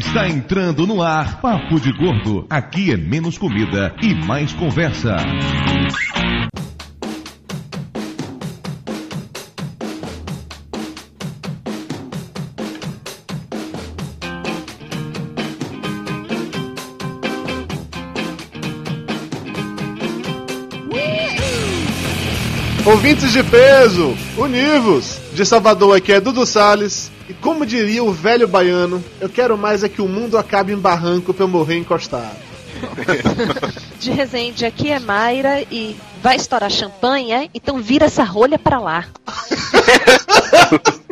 Está entrando no ar Papo de Gordo. Aqui é menos comida e mais conversa. Ouvintes de peso, univos! De Salvador aqui é Dudu Salles. E como diria o velho baiano, eu quero mais é que o mundo acabe em barranco pra eu morrer encostado. De Resende, aqui é Mayra e vai estourar champanhe, é? Então vira essa rolha pra lá.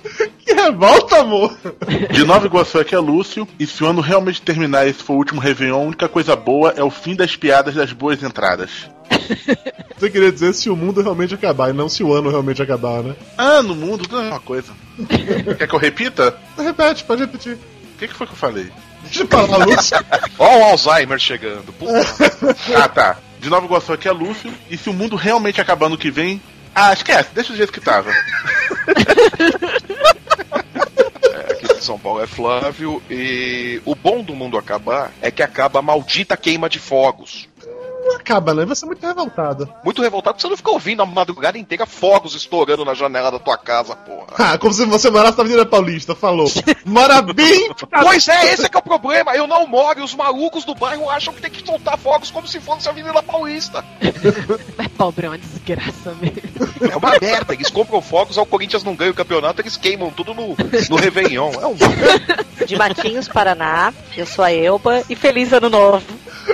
Que revolta, amor! De Nova Iguaçu aqui é Lúcio, e se o ano realmente terminar e esse for o último Réveillon, a única coisa boa é o fim das piadas das boas entradas. Você queria dizer se o mundo realmente acabar e não se o ano realmente acabar, né? Ah, no mundo tudo é a mesma coisa. Quer que eu repita? Repete, pode repetir. O que, que foi que eu falei? Eu falar, Lúcio. Ó o Alzheimer chegando. Puta. Ah, tá. De Nova Iguaçu aqui é Lúcio, e se o mundo realmente acabar no que vem. Ah, esquece, deixa do jeito que tava. De São Paulo é Flávio. E o bom do mundo acabar é que acaba a maldita queima de fogos. Não acaba, né? Você é muito revoltado. Muito revoltado porque você não fica ouvindo a madrugada inteira fogos estourando na janela da tua casa, porra. Ah, como se você morasse na Avenida Paulista, falou. Mora bem. Pois é, esse é que é o problema. Eu não moro e os malucos do bairro acham que tem que soltar fogos como se fosse a Avenida Paulista. Mas pobre é uma desgraça mesmo. É uma merda. Eles compram fogos, ao Corinthians não ganha o campeonato, eles queimam tudo no, no Réveillon. É um De Matinhos, Paraná, eu sou a Elba e feliz ano novo.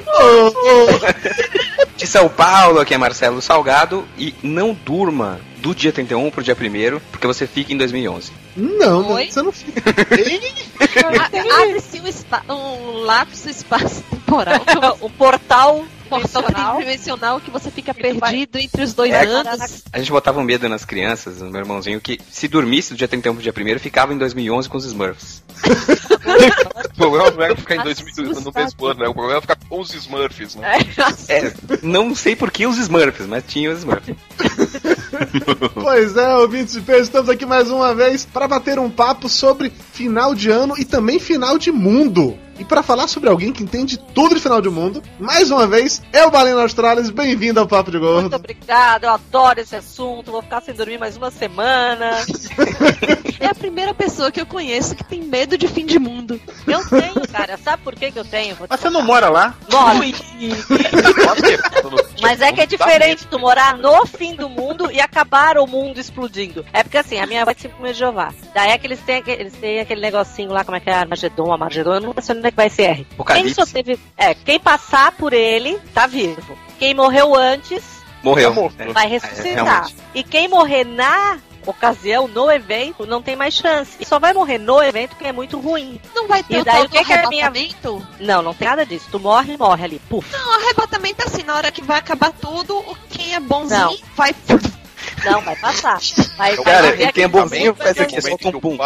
De São Paulo, aqui é Marcelo Salgado. E não durma do dia 31 pro dia 1 porque você fica em 2011. Não, Oi? você não fica. Abre-se um, um lapso espaço-temporal. um portal Portal Dimensional. tridimensional que você fica perdido entre os dois É. anos. A gente botava um medo nas crianças, no meu irmãozinho, que se dormisse do dia 31 pro dia 1 ficava em 2011 com os Smurfs. O problema não era ficar em 2000 no mesmo ano, né? O problema é ficar com os Smurfs, né? É, não sei por que os Smurfs, mas tinha os Smurfs. Pois é, ouvintes de peso, estamos aqui mais uma vez para bater um papo sobre final de ano e também final de mundo. E para falar sobre alguém que entende tudo de final de mundo, mais uma vez, eu, Balena Australis, bem-vindo ao Papo de Muito Gordo. obrigada, eu adoro esse assunto. Vou ficar sem dormir mais uma semana. é a primeira pessoa que eu conheço que tem medo de fim de mundo. Eu tenho, cara. Sabe por que, que eu tenho? Vou te Mas você não mora lá? Moro. Mas é que é diferente tu morar no fim do mundo e acabar o mundo explodindo. É porque assim, a minha avó é tipo de Jeová. Daí é que eles têm, aquele- eles têm aquele negocinho lá, como é que é? Armagedon, Armagedon, eu não sei é que vai ser R. Quem teve. É, quem passar por ele, tá vivo. Quem morreu antes, Morreu. Tá. É, vai é, ressuscitar. realmente. e quem morrer na ocasião, no evento, não tem mais chance. E só vai morrer no evento quem é muito ruim. Não vai ter E o daí, o que que é minha- arrebatamento? Não, não tem nada disso. Tu morre, morre ali. Puf. Não, arrebatamento é assim, na hora que vai acabar tudo, o- quem é bonzinho Não. vai... Não, vai passar. Vai, vai Cara, e quem é aquele bonzinho faz aqui, solta um pum.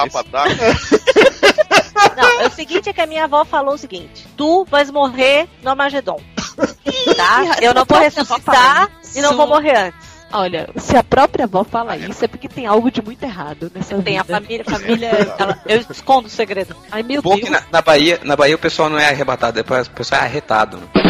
Não, é o seguinte é que a minha avó falou o seguinte: tu vais morrer no Armagedon. Tá? Eu não vou ressuscitar e não vou morrer antes. Olha, se a própria avó fala isso, é porque tem algo de muito errado nessa Tem a vida. família, família ela- eu escondo o segredo. Ai, meu Bom Deus. que na, na Bahia, na Bahia o pessoal não é arrebatado, é o pessoal é arretado. né?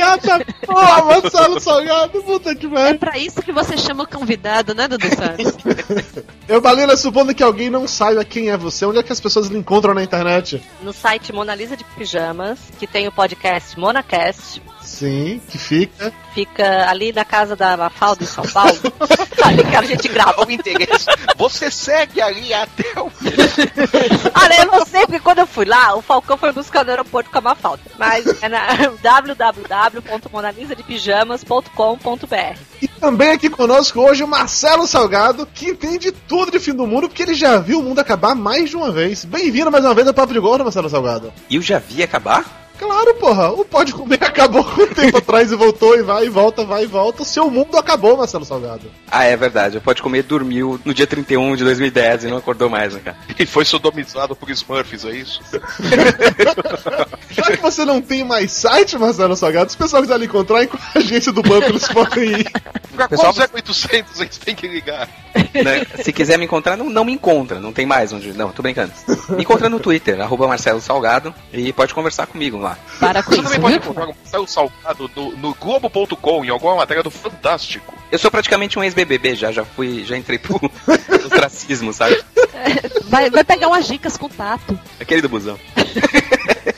Piada, porra, Marcelo Salgado, puta que É pariu. pra isso que você chama o convidado, né, Dudu Santos? Eu, Balena, supondo que alguém não saiba quem é você, onde é que as pessoas lhe encontram na internet? No site Mona Lisa de Pijamas, que tem o podcast Monacast, Sim, que fica. fica ali na casa da Mafalda em São Paulo. ali que a gente grava. O interesse. Você segue ali até o. Olha, eu não sei, porque quando eu fui lá, o Falcão foi buscar no aeroporto com a Mafalda. Mas é na www.monalisadepijamas.com.br E também aqui conosco hoje o Marcelo Salgado, que entende tudo de fim do mundo, porque ele já viu o mundo acabar mais de uma vez. Bem-vindo mais uma vez ao Papo de Gordo, Marcelo Salgado. E eu já vi acabar? Claro, porra, o Pode Comer acabou com o tempo atrás e voltou e vai e volta, vai e volta. O seu mundo acabou, Marcelo Salgado. Ah, é verdade. O Pode Comer dormiu no dia 31 de 2010 e não acordou mais, né, cara? E foi sodomizado por Smurfs, é isso? Já que você não tem mais site, Marcelo Salgado, se o pessoal quiser lhe encontrar, em qual agência do banco eles podem ir. Pra Pessoal- qual 0800 eles têm que ligar? né? Se quiser me encontrar, não, não me encontra. Não tem mais onde. Não, tô brincando. Me encontra no Twitter, arroba Marcelo Salgado, e pode conversar comigo lá. Para com Você isso, também pode encontrar o Marcelo Salgado no, no Globo.com, em alguma matéria do Fantástico. Eu sou praticamente um ex-BBB já, já fui, já entrei pro ostracismo, sabe? Vai, vai pegar umas dicas com o tato. Aquele do busão.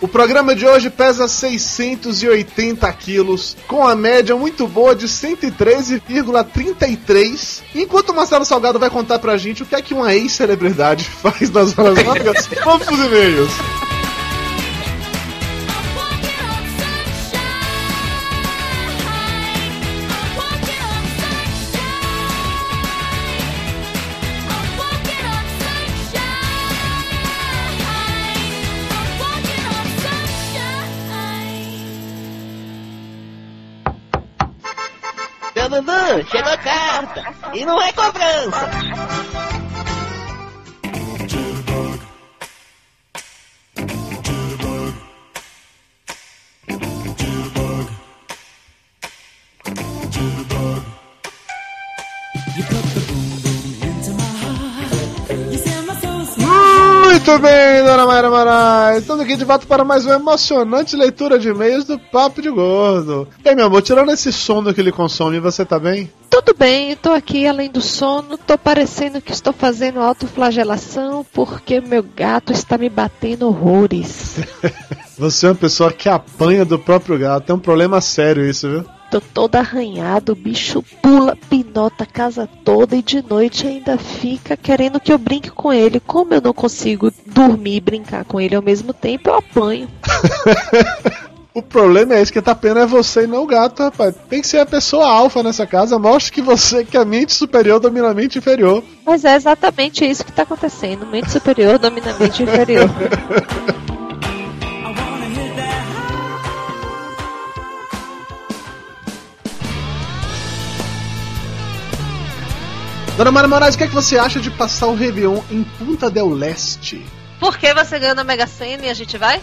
O programa de hoje pesa 680 quilos, com a média muito boa de 113,33. Enquanto o Marcelo Salgado vai contar pra gente o que é que uma ex-celebridade faz nas horas vagas, vamos pros e-mails. Chegou carta. E não é cobrança. Muito bem, dona Mayra Moraes. Estamos aqui de volta para mais uma emocionante leitura de e-mails do Papo de Gordo. E aí, meu amor, tirando esse sono que ele consome, você tá bem? Tudo bem, tô aqui além do sono, tô parecendo que estou fazendo autoflagelação porque meu gato está me batendo horrores. Você é uma pessoa que apanha do próprio gato. É um problema sério isso, viu? Tô todo arranhado, o bicho pula, pinota a casa toda e de noite ainda fica querendo que eu brinque com ele. Como eu não consigo dormir e brincar com ele ao mesmo tempo, eu apanho. O problema é esse, que tá pena é você e não o gato, rapaz. Tem que ser a pessoa alfa nessa casa. Mostre que você que é a mente superior domina a mente inferior. Mas é exatamente isso que tá acontecendo. Mente superior domina a mente inferior. Dona Mara Moraes, o que, é que você acha de passar o Réveillon em Punta del Leste? Por que você ganhou na Mega Sena e a gente vai?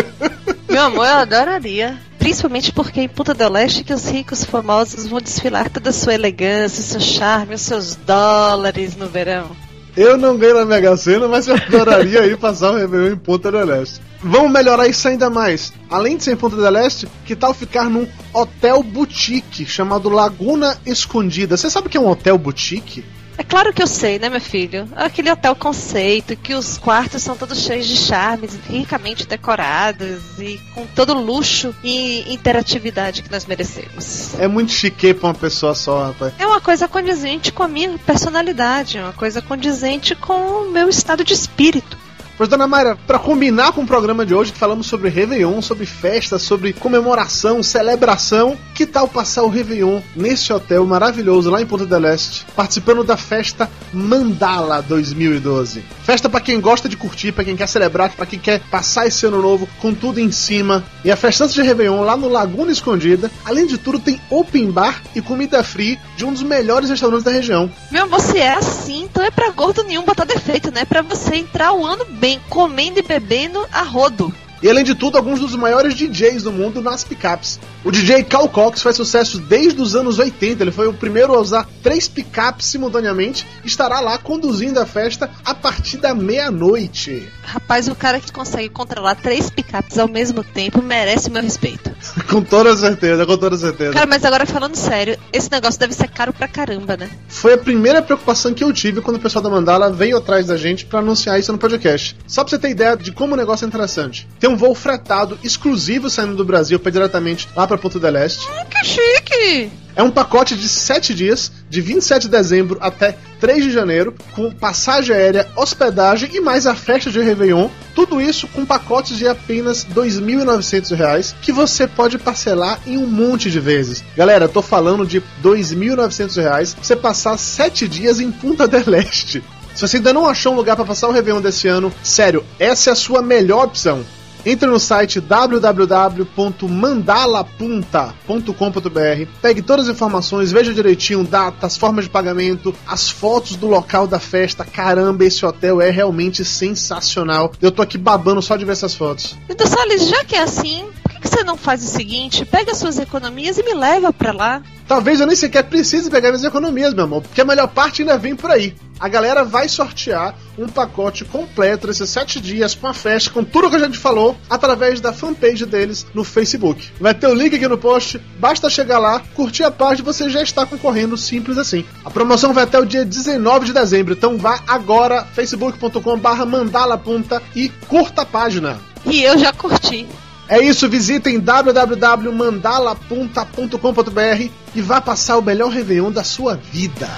Meu amor, eu adoraria. Principalmente porque em Punta del Leste que os ricos famosos vão desfilar toda a sua elegância, seu charme, os seus dólares no verão. Eu não ganho na Mega Sena, mas eu adoraria ir passar o Réveillon em Punta del Leste. Vamos melhorar isso ainda mais. Além de ser em Punta del Leste, que tal ficar num hotel boutique chamado Laguna Escondida? Você sabe o que é um hotel boutique? É claro que eu sei, né, meu filho? Aquele hotel conceito, que os quartos são todos cheios de charmes, ricamente decorados e com todo o luxo e interatividade que nós merecemos. É muito chique pra uma pessoa só, rapaz. É uma coisa condizente com a minha personalidade, é uma coisa condizente com o meu estado de espírito. Pois, dona Mayra, pra combinar com o programa de hoje, que falamos sobre Réveillon, sobre festa, sobre comemoração, celebração, que tal passar o Réveillon nesse hotel maravilhoso lá em Ponta del Este, participando da festa Mandala 2012? Festa pra quem gosta de curtir, pra quem quer celebrar, pra quem quer passar esse ano novo com tudo em cima. E a festança de Réveillon lá no Laguna Escondida, além de tudo, tem open bar e comida free de um dos melhores restaurantes da região. Meu se é assim, então é pra gordo nenhum botar defeito, né? Pra você entrar o ano bem, comendo e bebendo a rodo. E além de tudo, alguns dos maiores DJs do mundo nas picapes. O DJ Cal Cox faz sucesso desde os anos 80. Ele foi o primeiro a usar três picapes simultaneamente e estará lá conduzindo a festa a partir da meia-noite. Rapaz, o cara que consegue controlar três picapes ao mesmo tempo merece meu respeito. com toda certeza, com toda certeza. Cara, mas agora falando sério, esse negócio deve ser caro pra caramba, né? Foi a primeira preocupação que eu tive quando o pessoal da Mandala veio atrás da gente pra anunciar isso no podcast. Só pra você ter ideia de como o negócio é interessante. Tem um voo fretado exclusivo saindo do Brasil para diretamente lá pra Ponta del Este. Que chique! É um pacote de 7 dias, de 27 de dezembro até 3 de janeiro, com passagem aérea, hospedagem e mais a festa de Réveillon. Tudo isso com pacotes de apenas 2.900 reais, que você pode parcelar em um monte de vezes. Galera, tô falando de 2.900 reais pra você passar 7 dias em Punta del Este. Se você ainda não achou um lugar para passar o Réveillon desse ano, sério, essa é a sua melhor opção. Entre no site www.mandalapunta.com.br, pegue todas as informações, veja direitinho datas, formas de pagamento, as fotos do local da festa. Caramba, esse hotel é realmente sensacional. Eu tô aqui babando só de ver essas fotos. Então, Salles, já que é assim, por que você não faz o seguinte? Pega suas economias e me leva pra lá. Talvez eu nem sequer precise pegar minhas economias, meu amor, porque a melhor parte ainda vem por aí. A galera vai sortear um pacote completo desses sete dias com a festa, com tudo que a gente falou, através da fanpage deles no Facebook. Vai ter o link aqui no post, basta chegar lá, curtir a página e você já está concorrendo, simples assim. A promoção vai até o dia 19 de dezembro, então vá agora, facebook.com barra mandalapunta e curta a página. E eu já curti. É isso, visitem www.mandalapunta.com.br e vá passar o melhor Réveillon da sua vida.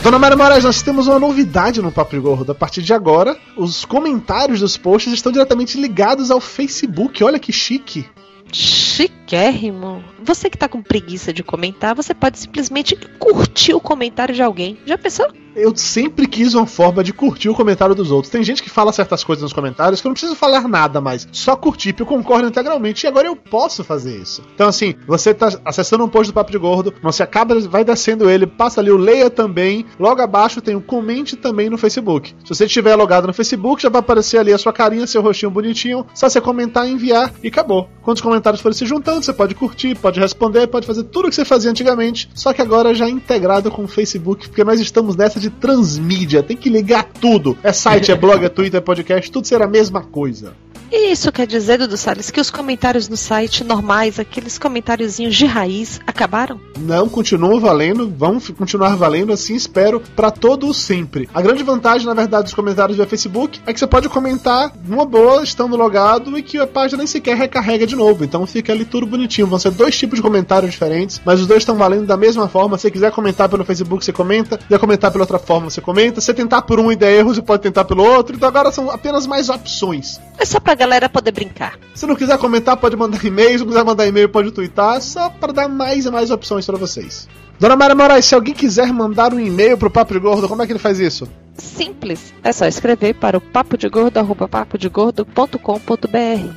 Dona Maria Moraes, nós temos uma novidade no Papo Gordo. A partir de agora, os comentários dos posts estão diretamente ligados ao Facebook. Olha que chique. Chiquérrimo. Você que tá com preguiça de comentar, você pode simplesmente curtir o comentário de alguém. Já pensou? Eu sempre quis uma forma de curtir o comentário dos outros. Tem gente que fala certas coisas nos comentários que eu não preciso falar nada mais. Só curtir, eu concordo integralmente. E agora eu posso fazer isso. Então, assim, você tá acessando um post do Papo de Gordo, você acaba, vai descendo ele, passa ali o leia também. Logo abaixo tem o comente também no Facebook. Se você estiver logado no Facebook, já vai aparecer ali a sua carinha, seu rostinho bonitinho. Só você comentar, enviar e acabou. Quando os comentários forem se juntando, você pode curtir, pode responder, pode fazer tudo o que você fazia antigamente. Só que agora já integrado com o Facebook, porque nós estamos nessa de transmídia, tem que ligar tudo. É site, é blog, é Twitter, é podcast, tudo será a mesma coisa. E isso quer dizer, Dudu Salles, que os comentários no site normais, aqueles comentáriozinhos de raiz, acabaram? Não, continuam valendo, vão continuar valendo, assim espero, pra todo o sempre. A grande vantagem, na verdade, dos comentários via Facebook é que você pode comentar numa boa, estando logado, e que a página nem sequer recarrega de novo. Então fica ali tudo bonitinho. Vão ser dois tipos de comentários diferentes, mas os dois estão valendo da mesma forma. Se você quiser comentar pelo Facebook, você comenta. Se quiser comentar pela outra forma, você comenta. Se você tentar por um e der erro, você pode tentar pelo outro. Então agora são apenas mais opções. É só pra galera poder brincar. Se não quiser comentar, pode mandar e-mail. Se não quiser mandar e-mail, pode twittar. Só para dar mais e mais opções para vocês. Dona Maria Moraes, se alguém quiser mandar um e-mail pro Papo de Gordo, como é que ele faz isso? Simples. É só escrever para o papodegordo.com.br.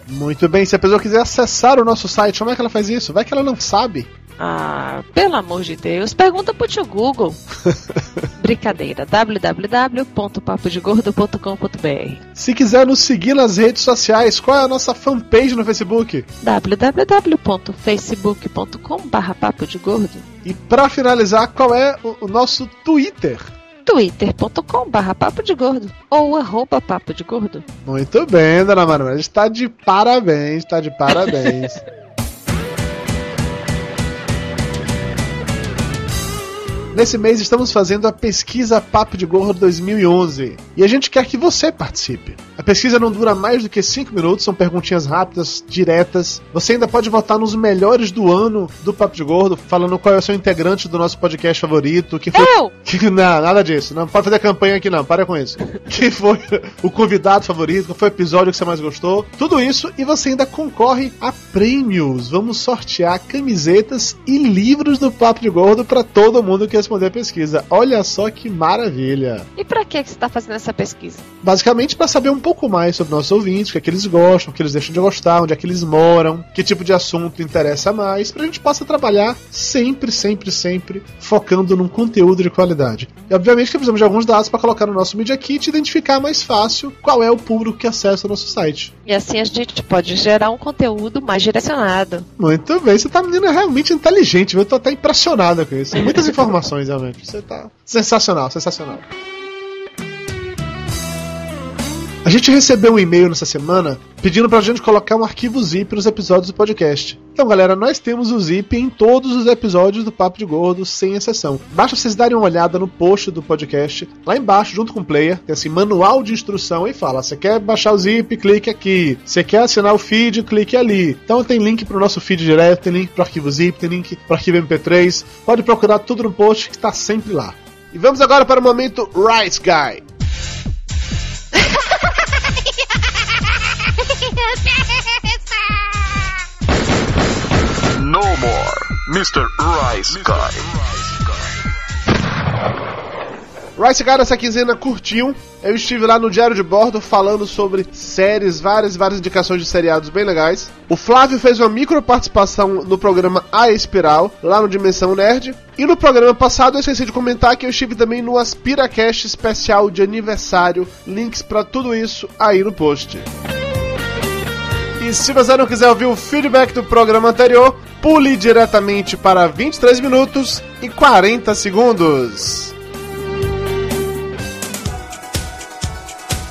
Muito bem, se a pessoa quiser acessar o nosso site, como é que ela faz isso? Vai que ela não sabe. Ah, pelo amor de Deus, pergunta pro tio Google. Brincadeira, www.papodegordo.com.br Se quiser nos seguir nas redes sociais, qual é a nossa fanpage no Facebook? www.facebook.com.br papo de gordo E para finalizar, qual é o, o nosso Twitter? twitter.com.br papo de gordo ou arroba papo de gordo. Muito bem, Dona Moraes, está de parabéns, está de parabéns. Nesse mês estamos fazendo a pesquisa Papo de Gordo 2011 e a gente quer que você participe. A pesquisa não dura mais do que 5 minutos, são perguntinhas rápidas, diretas. Você ainda pode votar nos melhores do ano do Papo de Gordo, falando qual é o seu integrante do nosso podcast favorito. Que foi... Eu! Que, não, nada disso. Não pode fazer campanha aqui não, para com isso. Quem foi o convidado favorito, qual foi o episódio que você mais gostou. Tudo isso e você ainda concorre a prêmios. Vamos sortear camisetas e livros do Papo de Gordo para todo mundo que responder a pesquisa. Olha só que maravilha. E pra que que você tá fazendo essa pesquisa? Basicamente para saber um pouco mais sobre nossos ouvintes, o que é que eles gostam, o que eles deixam de gostar, onde é que eles moram, que tipo de assunto interessa mais, pra gente possa trabalhar sempre, sempre, sempre focando num conteúdo de qualidade. E obviamente que precisamos de alguns dados para colocar no nosso Media Kit e identificar mais fácil qual é o público que acessa o nosso site. E assim a gente pode gerar um conteúdo mais direcionado. Muito bem, você tá menina realmente inteligente, eu tô até impressionado com isso. Muitas informações, realmente. Você tá sensacional, sensacional. A gente recebeu um e-mail nessa semana pedindo pra gente colocar um arquivo zip nos episódios do podcast. Então, galera, nós temos o zip em todos os episódios do Papo de Gordo, sem exceção. Basta vocês darem uma olhada no post do podcast, lá embaixo, junto com o player, tem assim, manual de instrução e fala: você quer baixar o zip, clique aqui. Você quer assinar o feed, clique ali. Então tem link pro nosso feed direto, tem link pro arquivo zip, tem link pro arquivo MP3. Pode procurar tudo no post que está sempre lá. E vamos agora para o momento Rice Guy. No more, Mr. Rice Guy. Rice Guy essa quinzena curtiu. Eu estive lá no Diário de Bordo falando sobre séries, várias e várias indicações de seriados bem legais. O Flávio fez uma micro participação no programa A Espiral, lá no Dimensão Nerd. E no programa passado eu esqueci de comentar que eu estive também no AspiraCast especial de aniversário. Links para tudo isso aí no post. E se você não quiser ouvir o feedback do programa anterior, pule diretamente para 23 minutos e 40 segundos.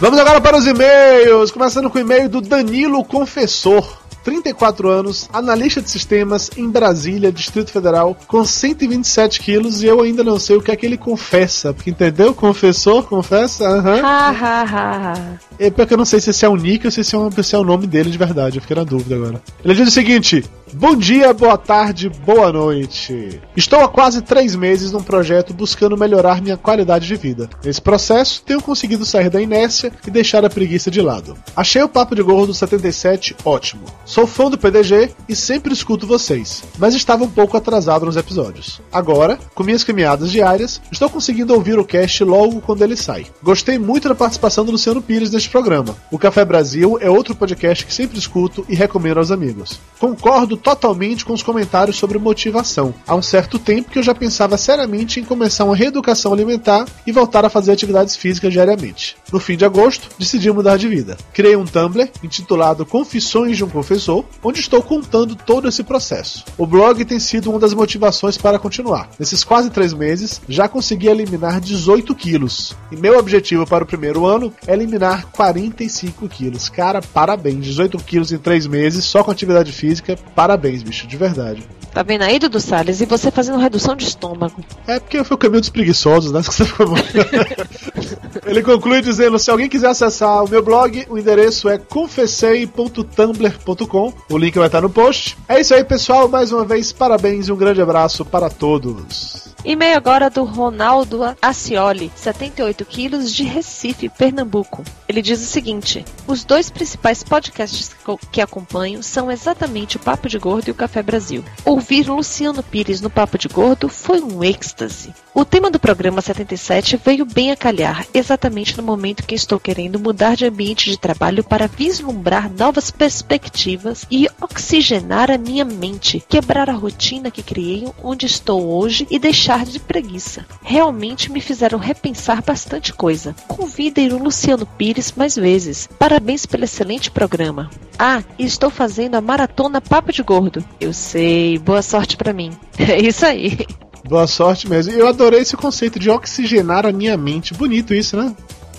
Vamos agora para os e-mails, começando com o e-mail do Danilo Confessor. 34 anos, analista de sistemas em Brasília, Distrito Federal, com 127 quilos e eu ainda não sei o que é que ele confessa. Porque entendeu? Confessor, confessa? Aham. Ha, ha, ha, ha. É porque eu não sei se esse é o nick ou se esse é, um, se é o nome dele de verdade. Eu fiquei na dúvida agora. Ele diz o seguinte: Bom dia, boa tarde, boa noite. Estou há quase três meses num projeto buscando melhorar minha qualidade de vida. Nesse processo, tenho conseguido sair da inércia e deixar a preguiça de lado. Achei o Papo de Gordo 77 ótimo. Sou fã do PDG e sempre escuto vocês, mas estava um pouco atrasado nos episódios. Agora, com minhas caminhadas diárias, estou conseguindo ouvir o cast logo quando ele sai. Gostei muito da participação do Luciano Pires neste programa. O Café Brasil é outro podcast que sempre escuto e recomendo aos amigos. Concordo totalmente com os comentários sobre motivação. Há um certo tempo que eu já pensava seriamente em começar uma reeducação alimentar e voltar a fazer atividades físicas diariamente. No fim de agosto, decidi mudar de vida. Criei um Tumblr intitulado Confissões de um Confessor, onde estou contando todo esse processo. O blog tem sido uma das motivações para continuar. Nesses quase três meses, já consegui eliminar 18 quilos. E meu objetivo para o primeiro ano é eliminar 45 quilos. Cara, parabéns. 18 quilos em três meses, só com atividade física. Parabéns, bicho, de verdade. Tá vendo aí, Dudu Salles? E você fazendo redução de estômago. É porque foi o caminho dos preguiçosos, né? Ele conclui dizendo: se alguém quiser acessar o meu blog, o endereço é confessei.tumblr.com. O link vai estar no post. É isso aí, pessoal. Mais uma vez, parabéns e um grande abraço para todos. E-mail agora do Ronaldo Acioli, 78 quilos, de Recife, Pernambuco. Ele diz o seguinte: Os dois principais podcasts que acompanho são exatamente o Papo de Gordo e o Café Brasil. Ouvir Luciano Pires no Papo de Gordo foi um êxtase. O tema do programa 77 veio bem a calhar, exatamente no momento que estou querendo mudar de ambiente de trabalho para vislumbrar novas perspectivas e oxigenar a minha mente, quebrar a rotina que criei onde estou hoje e deixar de preguiça. Realmente me fizeram repensar bastante coisa. Convidem o Luciano Pires mais vezes. Parabéns pelo excelente programa. Ah, e estou fazendo a maratona Papo de Gordo. Eu sei, boa sorte para mim. É isso aí. Boa sorte mesmo. Eu adorei esse conceito de oxigenar a minha mente. Bonito isso, né?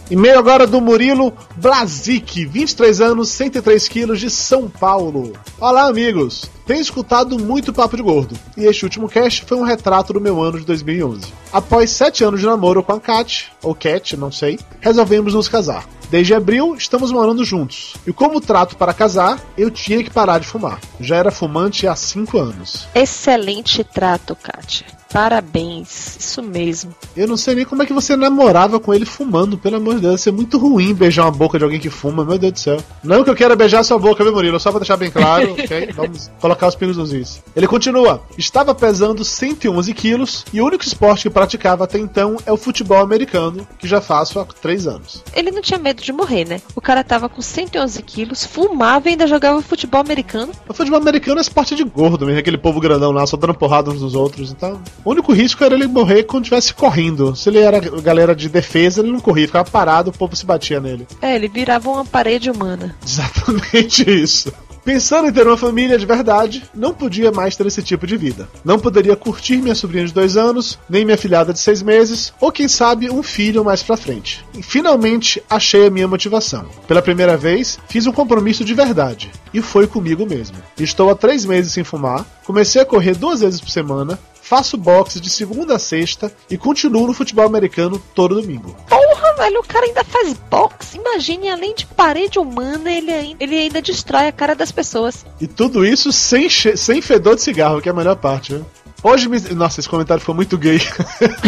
E-mail agora do Murilo Blazik, 23 anos, 103 quilos, de São Paulo. Olá, amigos! Tenho escutado muito Papo de Gordo, e este último cast foi um retrato do meu ano de 2011. Após sete anos de namoro com a Kat, ou Cat, não sei, resolvemos nos casar. Desde abril, estamos morando juntos. E como trato para casar, eu tinha que parar de fumar. Já era fumante há cinco anos. Excelente trato, Kátia. Parabéns, isso mesmo. Eu não sei nem como é que você namorava com ele fumando, pelo amor de Deus. Deve ser muito ruim beijar uma boca de alguém que fuma, meu Deus do céu. Não que eu queira beijar sua boca, viu, Murilo? Só pra deixar bem claro, ok? Vamos colocar os pingos nos is. Ele continua. Estava pesando 111 quilos e o único esporte que praticava até então é o futebol americano, que já faço há três anos. Ele não tinha medo de morrer, né? O cara tava com 111 quilos, fumava e ainda jogava futebol americano. O futebol americano é esporte de gordo mesmo, aquele povo grandão lá, só dando porrada uns dos outros, então... O único risco era ele morrer quando estivesse correndo. Se ele era galera de defesa, ele não corria, ficava parado, o povo se batia nele. É, ele virava uma parede humana. Exatamente isso. Pensando em ter uma família de verdade, não podia mais ter esse tipo de vida. Não poderia curtir minha sobrinha de dois anos, nem minha filhada de seis meses, ou quem sabe um filho mais pra frente. E finalmente achei a minha motivação. Pela primeira vez, fiz um compromisso de verdade. E foi comigo mesmo. Estou há três meses sem fumar, comecei a correr duas vezes por semana, faço boxe de segunda a sexta e continuo no futebol americano todo domingo. Porra, velho, o cara ainda faz boxe. Imagine, além de parede humana, ele ainda, ele ainda destrói a cara das pessoas. E tudo isso sem, sem fedor de cigarro, que é a melhor parte, né? Hoje me. Nossa, esse comentário foi muito gay.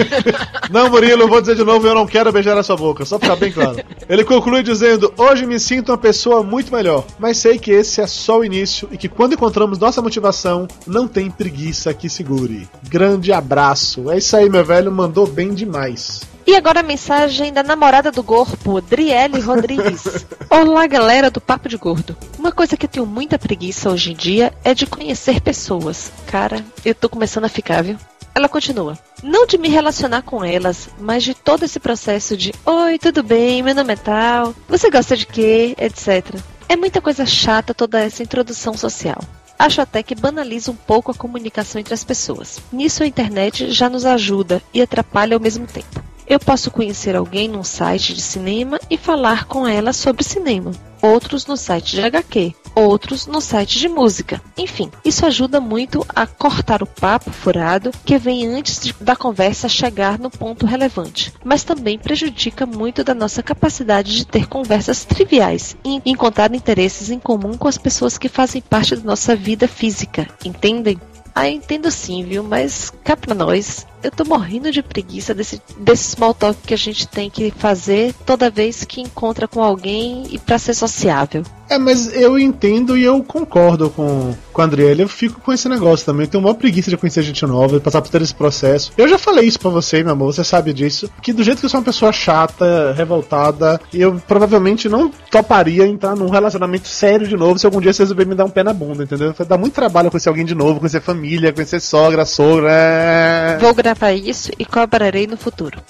não, Murilo, vou dizer de novo, eu não quero beijar a sua boca, só pra ficar bem claro. Ele conclui dizendo: Hoje me sinto uma pessoa muito melhor, mas sei que esse é só o início e que quando encontramos nossa motivação, não tem preguiça que segure. Grande abraço. É isso aí, meu velho, mandou bem demais. E agora a mensagem da namorada do corpo, Driele Rodrigues. Olá, galera do Papo de Gordo. Uma coisa que eu tenho muita preguiça hoje em dia é de conhecer pessoas. Cara, eu tô começando a ficar, viu? Ela continua. Não de me relacionar com elas, mas de todo esse processo de Oi, tudo bem? Meu nome é tal. Você gosta de quê? Etc. É muita coisa chata toda essa introdução social. Acho até que banaliza um pouco a comunicação entre as pessoas. Nisso a internet já nos ajuda e atrapalha ao mesmo tempo. Eu posso conhecer alguém num site de cinema e falar com ela sobre cinema. Outros no site de HQ, outros no site de música. Enfim, isso ajuda muito a cortar o papo furado que vem antes de- da conversa chegar no ponto relevante, mas também prejudica muito da nossa capacidade de ter conversas triviais e encontrar interesses em comum com as pessoas que fazem parte da nossa vida física, entendem? Ah, entendo sim, viu? Mas cá pra nós, eu tô morrendo de preguiça desse, desse small talk que a gente tem que fazer toda vez que encontra com alguém e pra ser sociável. É, mas eu entendo e eu concordo com, com a Andriele. Eu fico com esse negócio também. Eu tenho uma preguiça de conhecer gente nova, de passar por todo esse processo. Eu já falei isso pra você, meu amor, você sabe disso. Que do jeito que eu sou uma pessoa chata, revoltada, eu provavelmente não toparia entrar num relacionamento sério de novo se algum dia você resolver me dar um pé na bunda, entendeu? Dar muito trabalho conhecer alguém de novo, conhecer família, conhecer sogra, sogra. Vou gravar isso e cobrarei no futuro.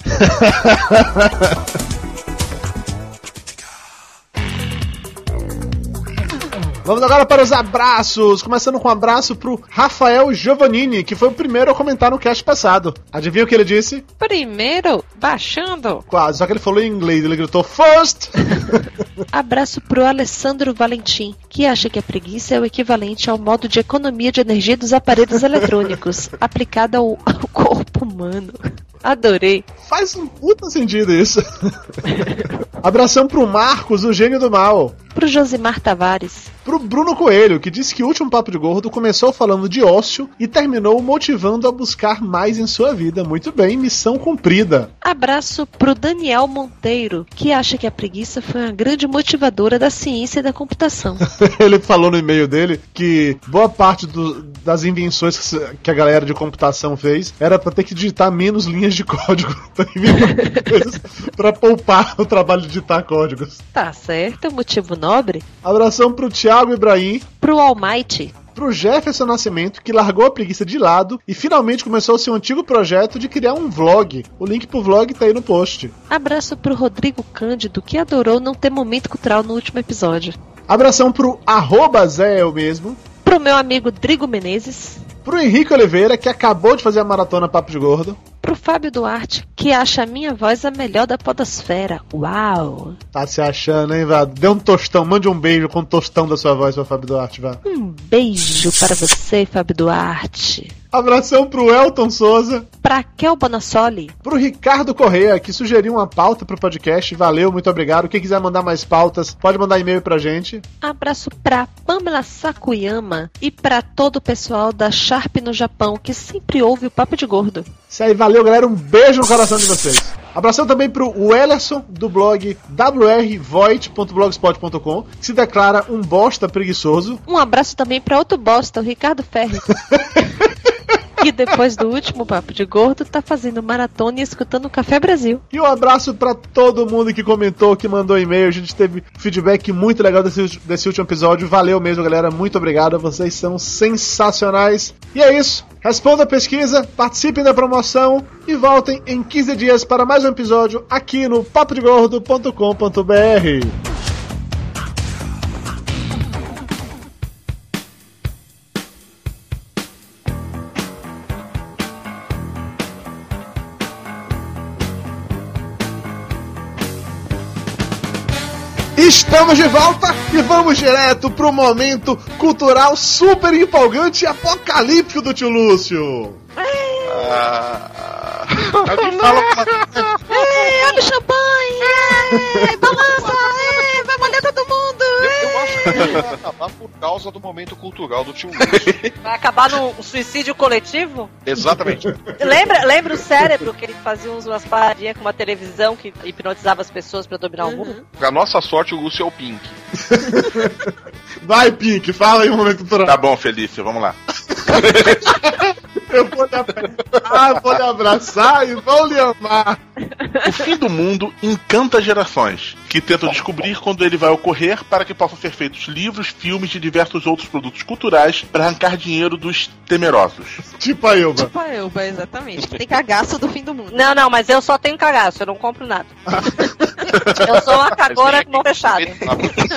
Vamos agora para os abraços. Começando com um abraço pro Rafael Giovannini, que foi o primeiro a comentar no cast passado. Adivinha o que ele disse? Primeiro, baixando. Quase, só que ele falou em inglês, ele gritou First! Abraço pro Alessandro Valentim, que acha que a preguiça é o equivalente ao modo de economia de energia dos aparelhos eletrônicos, aplicada ao, ao corpo humano. Adorei. Faz um puta sentido isso. Abração pro Marcos, o gênio do mal. Pro Josimar Tavares. Pro Bruno Coelho, que disse que o último Papo de Gordo começou falando de ócio e terminou motivando a buscar mais em sua vida. Muito bem, missão cumprida. Abraço pro Daniel Monteiro, que acha que a preguiça foi uma grande motivadora da ciência e da computação. Ele falou no e-mail dele que boa parte do- das invenções que a galera de computação fez era pra ter que digitar menos linhas de código pra poupar o trabalho de digitar códigos. Tá certo, motivo nobre. Abração pro Thiago Ibrahim. Pro Almighty. Pro Jefferson Nascimento, que largou a preguiça de lado e finalmente começou seu antigo projeto de criar um vlog. O link pro vlog tá aí no post. Abraço pro Rodrigo Cândido, que adorou não ter momento cultural no último episódio. Abração pro arroba Zé eu mesmo. Pro meu amigo Drigo Menezes. Pro Henrique Oliveira, que acabou de fazer a maratona Papo de Gordo. Pro Fábio Duarte, que acha a minha voz a melhor da podosfera. Uau! Tá se achando, hein, Vá? Dê um tostão, mande um beijo com o tostão da sua voz pra Fábio Duarte, vá. Um beijo para você, Fábio Duarte. Abração pro Elton Souza. Pra Kel Bonassoli. Pro Ricardo Correia, que sugeriu uma pauta pro podcast. Valeu, muito obrigado. Quem quiser mandar mais pautas, pode mandar e-mail pra gente. Abraço pra Pamela Sakuyama e pra todo o pessoal da Sharp no Japão, que sempre ouve o Papo de Gordo. Isso aí, valeu, galera. Um beijo no coração de vocês. Abração também pro Wellerson, do blog wrvoit.blogspot.com, que se declara um bosta preguiçoso. Um abraço também pra outro bosta, o Ricardo Ferri. que depois do último Papo de Gordo tá fazendo maratona e escutando Café Brasil. E um abraço pra todo mundo que comentou, que mandou e-mail. A gente teve feedback muito legal desse, desse último episódio. Valeu mesmo, galera. Muito obrigado. Vocês são sensacionais. E é isso. Responda a pesquisa, participem da promoção e voltem em 15 dias para mais um episódio aqui no papodegordo.com.br. Estamos de volta e vamos direto pro momento cultural super empolgante e apocalíptico do tio Lúcio. Ah, alguém fala abre o champanhe! É, balança! Vai acabar por causa do momento cultural do tio Lúcio. Vai acabar num suicídio coletivo? Exatamente. Lembra, lembra o cérebro que ele fazia uns- umas paradinhas com uma televisão que hipnotizava as pessoas pra dominar o mundo? Pra nossa sorte, o Lúcio é o Pink. Vai, Pink, fala aí o momento cultural. Tá bom, Felício, vamos lá. Eu vou lhe abraçar, vou lhe abraçar e vou lhe amar. O fim do mundo encanta gerações, que tentam descobrir quando ele vai ocorrer para que possam ser feitos livros, filmes e diversos outros produtos culturais para arrancar dinheiro dos temerosos. Tipo a Elba. Tipo a Elba, exatamente. Tem cagaço do fim do mundo. Não, não, mas eu só tenho cagaço, eu não compro nada. Eu sou uma cagona com mão fechada.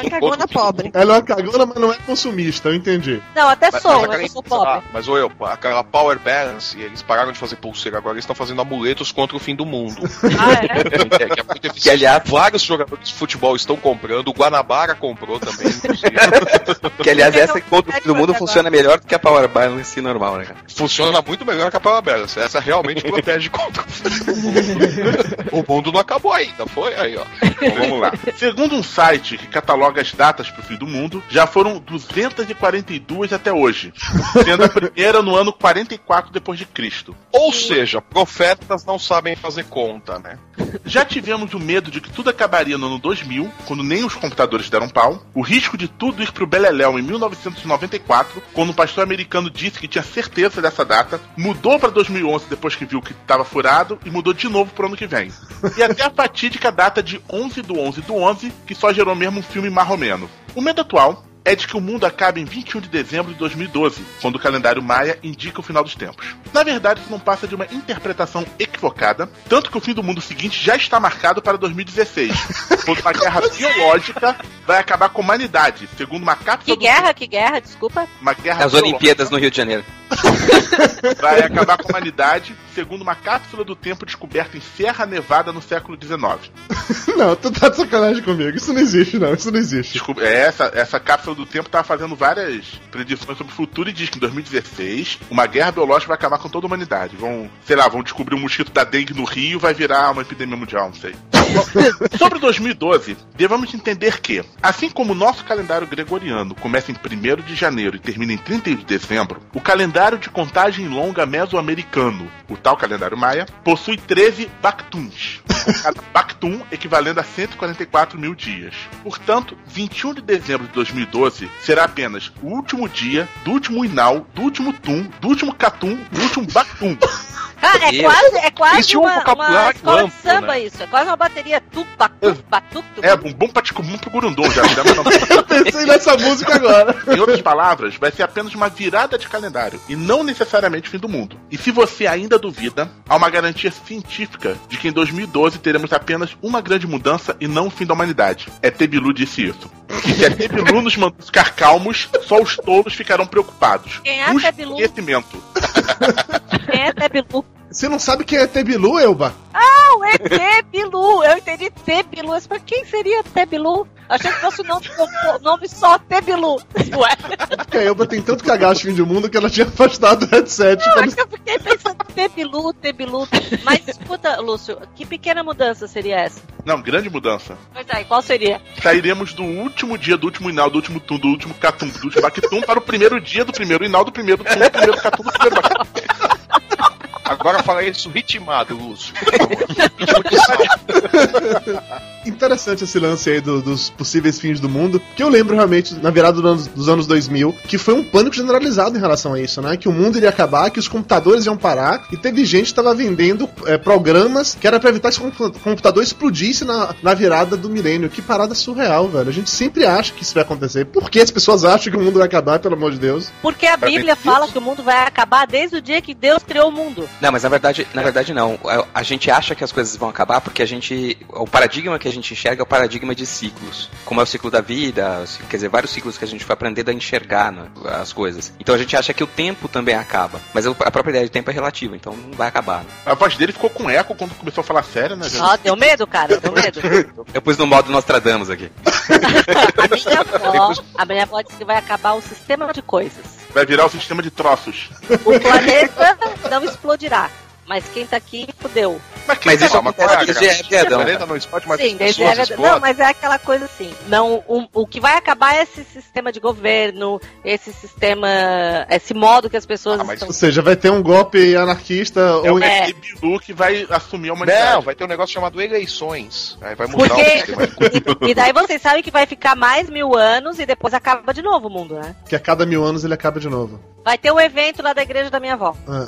Cagona pobre. Ela é uma cagona, mas não é consumista, eu entendi. Não, até Mas- sou, mas mas eu sou pobre. Ah, mas ô, eu, aquela Power Balance, eles pararam de fazer pulseira, agora eles estão fazendo amuletos contra o fim do mundo. Ah, é? É, que é muito eficiente. Que, aliás- vários jogadores de futebol estão comprando, o Guanabara comprou também, inclusive. Que aliás, essa contra o fim do mundo funciona melhor do que a Power Balance normal, né, cara? Funciona muito melhor que a Power Balance. Essa realmente protege contra o fim do mundo. O mundo não acabou ainda, foi? Aí, ó. Então vamos lá. Segundo um site que cataloga as datas pro fim do mundo, já foram 242 até hoje, sendo a primeira no ano 44 depois de Cristo. Ou seja, profetas não sabem fazer conta, né? Já tivemos o medo de que tudo acabaria no ano 2000, quando nem os computadores deram pau, o risco de tudo ir pro Beleléu em 1994, quando um pastor americano disse que tinha certeza dessa data, mudou para 2011 depois que viu que estava furado e mudou de novo pro ano que vem. E até a fatídica data de 11 do 11 do 11, que só gerou mesmo um filme marromeno. O medo atual é de que o mundo acabe em 21 de dezembro de 2012, quando o calendário maia indica o final dos tempos. Na verdade, isso não passa de uma interpretação equivocada, tanto que o fim do mundo seguinte já está marcado para 2016, quando uma guerra biológica vai acabar com a humanidade, segundo uma cápsula Que guerra, que guerra, desculpa. uma guerra As biológica Olimpíadas no Rio de Janeiro. vai acabar com a humanidade, segundo uma cápsula do tempo descoberta em Serra Nevada no século XIX. Não, tu tá de sacanagem comigo. Isso não existe, não. Isso não existe. Desculpa, é, essa, essa cápsula do tempo tava fazendo várias predições sobre o futuro e diz que em 2016 uma guerra biológica vai acabar com toda a humanidade. Vão, sei lá, vão descobrir um mosquito da dengue no Rio vai virar uma epidemia mundial, não sei. Sobre 2012, devemos entender que, assim como o nosso calendário gregoriano começa em 1 de janeiro e termina em 31 de dezembro, o calendário de contagem longa mesoamericano, o tal calendário maia, possui 13 bactuns, cada bactum equivalendo a 144 mil dias. Portanto, 21 de dezembro de 2012 será apenas o último dia do último inal, do último tum, do último catum, do último bactum. Cara, é quase, é quase Existe um uma, uma vocabulário escola de amplo, samba né? isso. É quase uma bateria tupa, tupa, tupa, É, um bom paticumum pro gurundum já. já. Eu pensei nessa música agora. Em outras palavras, vai ser apenas uma virada de calendário e não necessariamente o fim do mundo. E se você ainda duvida, há uma garantia científica de que em 2012 teremos apenas uma grande mudança e não o fim da humanidade. É Tebilu disse isso. E se a Tebilu nos mandar ficar calmos, só os tolos ficarão preocupados. Quem é Tebilu? conhecimento. Quem é Tebilu? Você não sabe quem é Tebilu, Elba? Não, é Tebilu. Eu entendi Tebilu. Mas pra quem seria Tebilu? Achei que fosse o nome, o nome só Tebilu. Ué, Porque a Elba tem tanto cagaço de mundo que ela tinha afastado o headset. não, pra é que eu fiquei pensando Tebilu, Tebilu. Mas escuta, Lúcio, que pequena mudança seria essa? Não, grande mudança. Pois é, e qual seria? Sairemos do último dia do último inal, do último tum, do último catum, do último bactum para o primeiro dia do primeiro inal, do primeiro tum, do primeiro catum, do primeiro bactum. Agora fala isso ritmado, Lúcio. Interessante esse lance aí do- dos possíveis fins do mundo. Que eu lembro realmente, na virada do dos anos 2000, que foi um pânico generalizado em relação a isso, né? Que o mundo iria acabar, que os computadores iam parar. E teve gente que estava vendendo é, programas que era pra evitar que o compu- computador explodisse na, na virada do milênio. Que parada surreal, velho. A gente sempre acha que isso vai acontecer. Por que as pessoas acham que o mundo vai acabar, pelo amor de Deus? Porque a Bíblia fala que o mundo vai acabar desde o dia que Deus criou o mundo. Não, mas na verdade, na verdade não. A, a gente acha que as coisas vão acabar porque a gente. O paradigma que a gente enxerga é o paradigma de ciclos. Como é o ciclo da vida, quer dizer, vários ciclos que a gente foi aprendendo a enxergar né, as coisas. Então a gente acha que o tempo também acaba. Mas a própria ideia de tempo é relativa, então não vai acabar. né? A voz dele ficou com eco quando começou a falar sério, né? gente? Ó, deu medo, cara, deu medo. Eu pus no modo Nostradamus aqui. A minha avó, a minha avó disse que vai acabar o sistema de coisas. Vai virar o sistema de troços. O planeta não explodirá. Mas quem tá aqui fudeu. Mas, quem Mas isso Calma, acontece é, O explode, mas Sim, época- explodem. Não, mas é aquela coisa assim. Não, um- o que vai acabar é esse sistema de governo, esse sistema, esse modo que as pessoas Ah, mas estão. Ou seja, vai ter um golpe anarquista É ou o É. Bilu que vai assumir a humanidade. Não, vai ter um negócio chamado eleições. Aí vai mudar o Porque. sistema. E, e daí vocês sabem que vai ficar mais mil anos e depois acaba de novo o mundo, né? que a cada mil anos ele acaba de novo. Vai ter um evento lá da igreja da minha avó. Ah.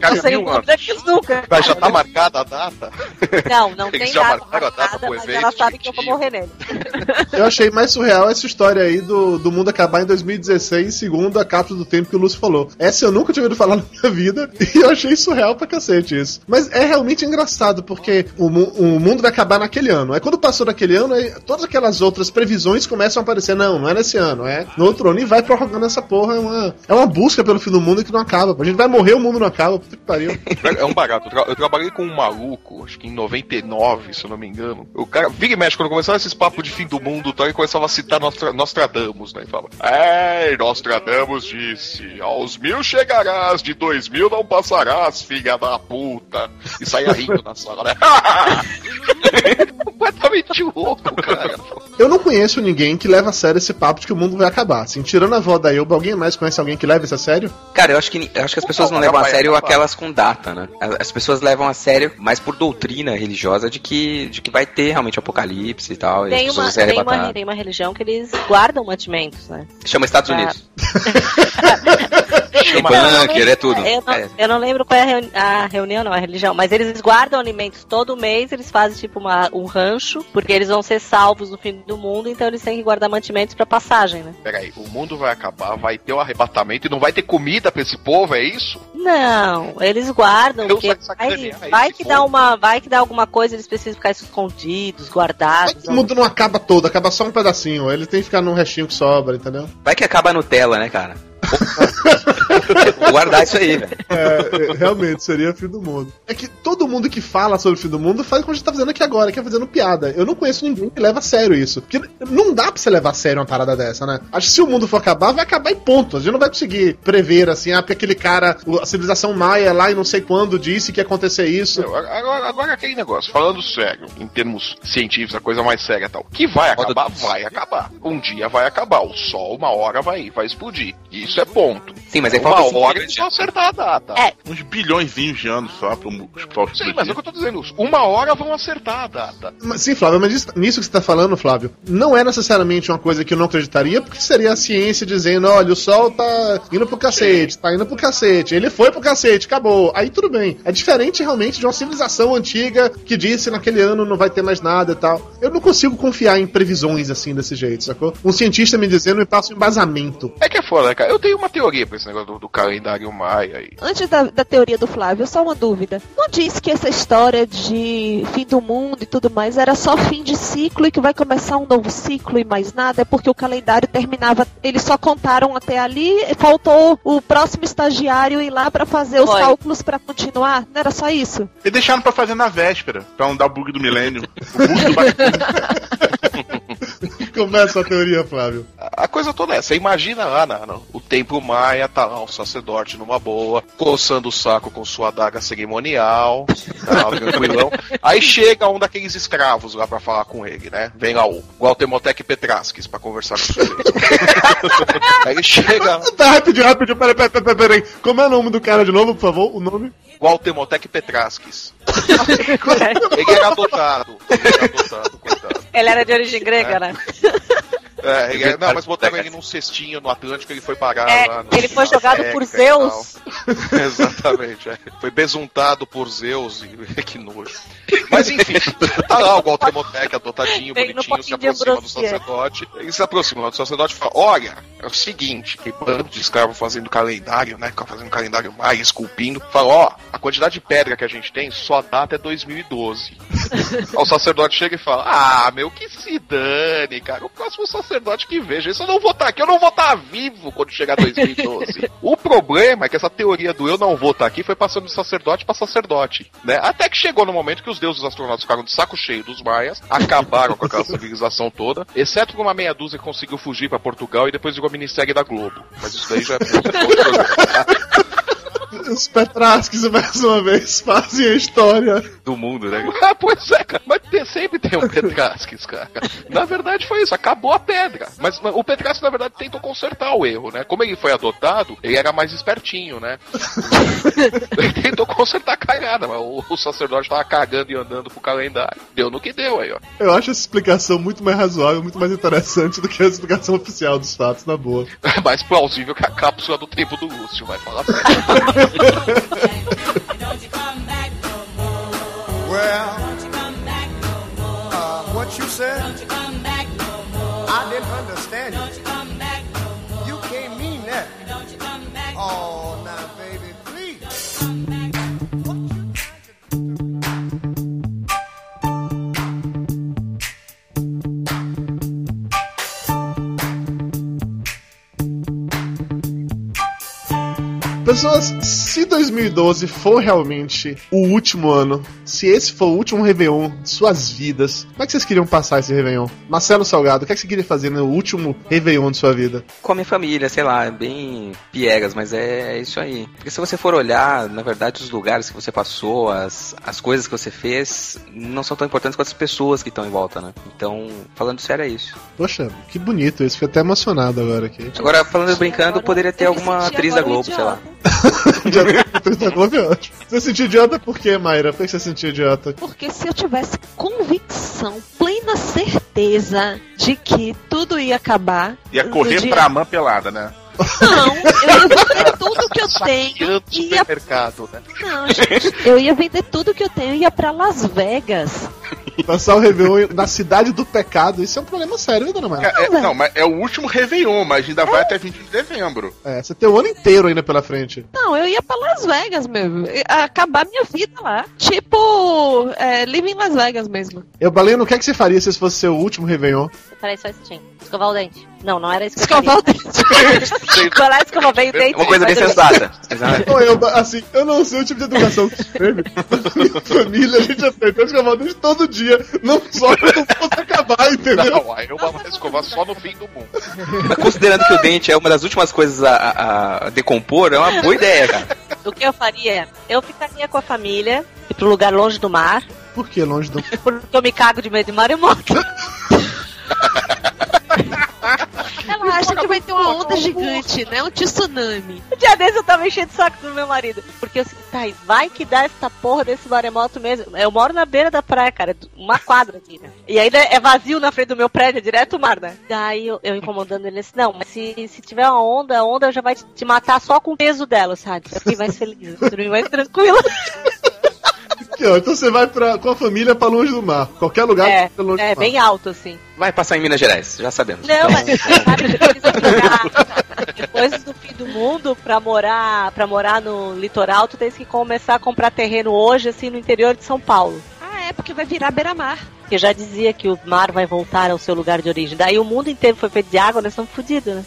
Não sei mil o nunca. Mas já tá marcada a data? Não, não Eles tem já data marcaram a data marcada, pro mas evento, ela sabe que eu vou morrer nele. Eu achei mais surreal essa história aí do, do mundo acabar em 2016, segundo a cápsula do tempo que o Lúcio falou. Essa eu nunca tinha ouvido falar na minha vida e eu achei surreal pra cacete isso. Mas é realmente engraçado, porque o, o mundo vai acabar naquele ano. Aí quando passou daquele ano, aí todas aquelas outras previsões começam a aparecer. Não, não é nesse ano, é no outro ano. E vai prorrogando essa porra. É uma, é uma busca pelo fim do mundo que não acaba. A gente vai morrer, o mundo não acaba. Puta que pariu. É um barato. Eu, tra- eu trabalhei com um maluco, acho que em 99, se eu não me engano. O cara, vira e mexe, quando começava esses papos de fim do mundo, ele começava a citar Nostra, Nostradamus, né? E fala: É, Nostradamus disse: aos mil chegarás, de dois mil não passarás, filha da puta. E saia rindo na sala, né? Completamente louco, cara. Eu não conheço ninguém que leva a sério esse papo de que o mundo vai acabar. Assim, tirando a avó da Elba, alguém mais conhece alguém que leva isso a sério? Cara, eu acho que, eu acho que as pessoas não Não, levam a sério aquelas com data, né? As as pessoas levam a sério mais por doutrina religiosa de que, de que vai ter realmente apocalipse e tal. e Tem pessoas uma, tem, uma, tem uma religião que eles guardam mantimentos, né? Chama Estados. Unidos. Chama- É bunker, é tudo. Eu não, É. eu não lembro qual é a, reuni- a reunião, não, a religião, mas eles guardam alimentos todo mês, eles fazem tipo uma, um rancho, porque eles vão ser salvos no fim do mundo, então eles têm que guardar mantimentos pra passagem, né? Peraí, o mundo vai acabar, vai ter o arrebatamento e não vai ter comida pra esse povo, é isso? Não, eles guardam, Eu porque vai, vai que povo. dá uma, vai que dá alguma coisa, eles precisam ficar escondidos, guardados. O mundo não acaba todo, acaba só um pedacinho. Ele tem que ficar num restinho que sobra, entendeu? Vai que acaba a Nutella, né, cara? Vou guardar isso aí, velho. É, é, realmente, seria o fim do mundo. É que todo mundo que fala sobre o fim do mundo faz como a gente tá fazendo aqui agora, que é fazendo piada. Eu não conheço ninguém que leva a sério isso. Porque não dá pra você levar a sério uma parada dessa, né? Acho que se o mundo for acabar, vai acabar e ponto. A gente não vai conseguir prever assim, ah, porque aquele cara, a civilização maia lá e não sei quando disse que ia acontecer isso. Agora, agora aquele negócio, falando sério, em termos científicos, a coisa mais séria e tal. Que vai acabar, vai acabar. Um dia vai acabar. O sol, uma hora vai, vai explodir. Isso é ponto. Sim, mas aí uma falta cinco hora eles de vão acertar a data. É. Uns bilhões de anos só pro mu- sol Sim, explodir. mas é o que eu tô dizendo. Uma hora vão acertar a data. Mas, Sim, Flávio, mas isso- nisso que você tá falando, Flávio, não é necessariamente uma coisa que eu não acreditaria, porque seria a ciência dizendo, olha, o sol tá indo pro cacete, tá indo pro cacete, ele foi pro cacete, acabou. Aí tudo bem. É diferente realmente de uma civilização antiga que disse naquele ano não vai ter mais nada e tal. Eu não consigo confiar em previsões assim desse jeito, sacou? Um cientista me dizendo me passa um embasamento. É que é foda, né, cara? Eu tenho uma teoria pra esse negócio do, do calendário maia aí. Antes da, da teoria do Flávio, só uma dúvida. Não disse que essa história de fim do mundo e tudo mais era só fim de ciclo e que vai começar um novo ciclo e mais nada? É porque o calendário terminava. Eles só contaram até ali, faltou o próximo estagiário ir lá pra fazer os Foi. cálculos pra continuar? Não era só isso? E deixaram pra fazer na véspera, pra não dar o bug do milênio. O bug do bacana. Começa a teoria, Flávio. A coisa toda é essa. Imagina lá, na- no- o templo maia, tá lá o sacerdote numa boa, coçando o saco com sua adaga cerimonial, tá, tranquilão. Aí chega um daqueles escravos lá pra falar com ele, né? Vem lá o Gualtemotec Petraskis pra conversar com o sujeito. Aí ele chega, Tá, rapidinho, rapidinho, peraí, peraí, peraí, peraí. Como é o nome do cara de novo, por favor? O nome? Gualtemotec Petraskis. Ele era adotado. Ele era adotado, coitado. Ele era de origem grega, né? É, ele era- não, mas botaram ele num cestinho no Atlântico, ele foi parar É, lá. no- ele foi jogado por Zeus. Exatamente, é. Foi besuntado por Zeus e que nojo. Mas enfim, tá lá o Gualtemotec adotadinho, Tem no bonitinho, se aproxima do sacerdote. Ele se aproxima do sacerdote e fala: Olha, é o seguinte, que bando de escravo fazendo calendário, né? Fazendo calendário maia, esculpindo. Fala: Ó, a quantidade de pedra que a gente tem só data é 2012. Aí o sacerdote chega e fala: Ah, meu, que se dane, cara. O próximo sacerdote que veja isso, eu não vou estar aqui, eu não vou estar vivo quando chegar 2012. o problema é que essa teoria do eu não vou estar aqui foi passando de sacerdote pra sacerdote, né? Até que chegou no momento que os deuses astronautas ficaram de saco cheio dos maias, acabaram com aquela civilização toda, exceto por uma meia dúzia que conseguiu fugir pra Portugal e depois virou minissérie da Globo. Mas isso daí já é. Os Petrasques, mais uma vez, fazem a história. Do mundo, né? Ah, pois é, cara. Mas tem- sempre tem um Petrasques, cara. Na verdade foi isso, acabou a pedra. Mas mas o Petrasques, na verdade, tentou consertar o erro, né? Como ele foi adotado, ele era mais espertinho, né? ele tentou consertar a cagada, mas o, o sacerdote tava cagando e andando pro calendário. Deu no que deu aí, ó. Eu acho essa explicação muito mais razoável, muito mais interessante do que a explicação oficial dos fatos, na boa. É mais plausível que a cápsula do tempo do Lúcio, vai falar sério. yeah. Pessoas, se 2012 for realmente o último ano, se esse for o último Réveillon de suas vidas, como é que vocês queriam passar esse Réveillon? Marcelo Salgado, o que, é que você queria fazer no último Réveillon de sua vida? Com a minha família, sei lá, é bem piegas, mas é isso aí. Porque se você for olhar, na verdade, os lugares que você passou, as, as coisas que você fez, não são tão importantes quanto as pessoas que estão em volta, né? Então, falando sério, é isso. Poxa, que bonito isso, fiquei até emocionado agora aqui. Agora, falando brincando, poderia ter alguma atriz da Globo, sei lá. Atriz da Globo é ótimo. Você sentiu idiota por quê, Mayra? Por que você sentiu idiota? Porque se eu tivesse convicção, plena certeza de que tudo ia acabar. Ia correr dia- pra mãe pelada, né? Não, eu ia vender tudo que eu tenho e ia. né? Não, gente, eu ia vender tudo que eu tenho e ia pra Las Vegas. Passar o Réveillon na cidade do pecado, isso é um problema sério, hein, dona? É- é- não, mas é o último Réveillon, mas ainda vai até 20 de dezembro. É, você tem o ano inteiro ainda pela frente. Não, eu ia pra Las Vegas mesmo. Acabar minha vida lá. Tipo, é, Living Las Vegas mesmo. Eu, Baleno, o que é que você faria se esse fosse seu último Réveillon? Peraí, só esse. Escovar o dente. Não, não era isso que Escovar o dente. Vai lá escovar bem o dente. Uma coisa bem sensata. Exato. Ou eu, assim, eu não sei o tipo de educação que você teve. Minha família, a gente aprendeu a escovar o dente todo dia. Não só quando fosse acabar, entendeu? Não, aí eu vou escovar só no fim do mundo. Mas considerando que o dente é uma das últimas coisas a, a- a decompor, é uma boa ideia, cara. O que eu faria? Eu ficaria com a família, ir pro lugar longe do mar, Por que longe do. porque eu me cago de medo de maremoto. acha que vai ter uma onda gigante, né? Um tsunami. Um dia desse eu tava enchendo o saco do meu marido. Porque eu disse, Thaís, vai que dá essa porra desse maremoto mesmo. Eu moro na beira da praia, cara, uma quadra aqui, né? E ainda é vazio na frente do meu prédio, é direto o mar, né? Daí eu, eu incomodando ele disse, não, mas se, se tiver uma onda, a onda já vai te matar só com o peso dela, sabe? Eu fiquei mais feliz, eu mais tranquilo. Então você vai pra, com a família pra longe do mar. Qualquer lugar É, pra longe é do mar. bem alto, assim. Vai passar em Minas Gerais, já sabemos. Não, mas precisa pegar depois do fim do mundo pra morar, para morar no litoral, tu tens que começar a comprar terreno hoje, assim, no interior de São Paulo. Ah, é, porque vai virar beira-mar. Que já dizia que o mar vai voltar ao seu lugar de origem. Daí o mundo inteiro foi feito de água, nós estamos fodidos, né?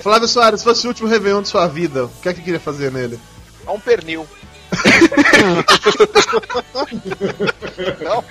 Flávio Soares, se fosse o último Réveillon de sua vida, o que é que queria fazer nele? É um pernil. Não,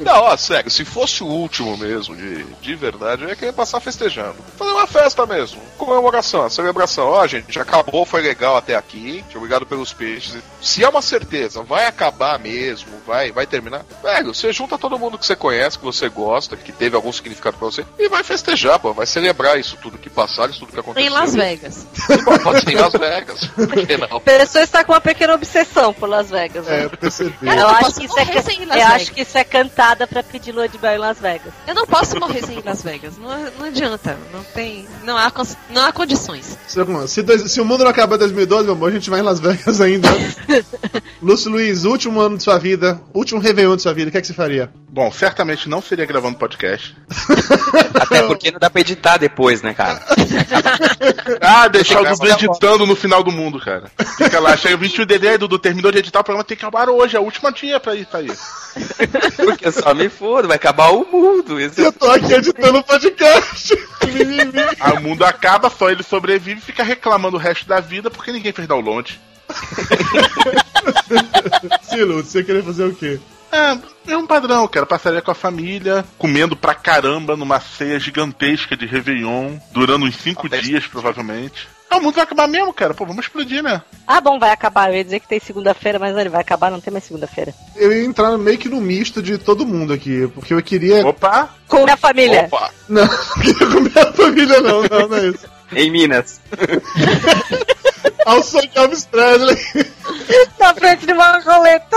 não, ó, sério, se fosse o último mesmo, de, de verdade, eu ia querer passar festejando. Fazer uma festa mesmo, comemoração, a celebração. Ó, gente, já acabou, foi legal até aqui, obrigado pelos peixes. Se é uma certeza, vai acabar mesmo, vai, vai terminar, velho, você junta todo mundo que você conhece, que você gosta, que teve algum significado pra você, e vai festejar, pô, vai celebrar isso tudo que passaram, isso tudo que aconteceu. Em Las Vegas. Pode ser em Las Vegas, por que não? A pessoa está com uma pequena obsessão por Las Vegas. Né? É, eu percebi. Eu, eu acho que isso é, eu Vegas. acho que isso é cantada pra pedir lua de mel em Las Vegas. Eu não posso morrer sem ir em Las Vegas. Não, não adianta. Não tem. Não há, não há condições. Se, se dois- se o mundo não acabar em 2012, meu amor, a gente vai em Las Vegas ainda. Lúcio Luiz, último ano de sua vida, último Réveillon de sua vida, o que é que você faria? Bom, certamente não seria gravando podcast. Até porque não dá pra editar depois, né, cara? Ah, deixar o Dudu editando no final do mundo, cara. Fica lá, chega 21 de aí, Dudu terminou de editar, o programa tem que acabar hoje, é a última dia pra isso aí. Porque eu só me fodo, vai acabar o mundo. Esse Eu tô aqui editando o podcast. Aí o mundo acaba, só ele sobrevive e fica reclamando o resto da vida porque ninguém fez download. Sim, Lúcio, você queria fazer o quê? É, é um padrão, cara. Passaria com a família, comendo pra caramba numa ceia gigantesca de Réveillon, durando uns cinco dias, provavelmente. Ah, o mundo vai acabar mesmo, cara. Pô, vamos explodir, né? Ah, bom, vai acabar. Eu ia dizer que tem segunda-feira, mas não, ele vai acabar, não tem mais segunda-feira. Eu ia entrar meio que no misto de todo mundo aqui, porque eu queria. Opa! Com a família. Opa! Não, não queria comer a família, não, não, não é isso. Em Minas. Ao de Elvis Presley. Na frente de uma roleta.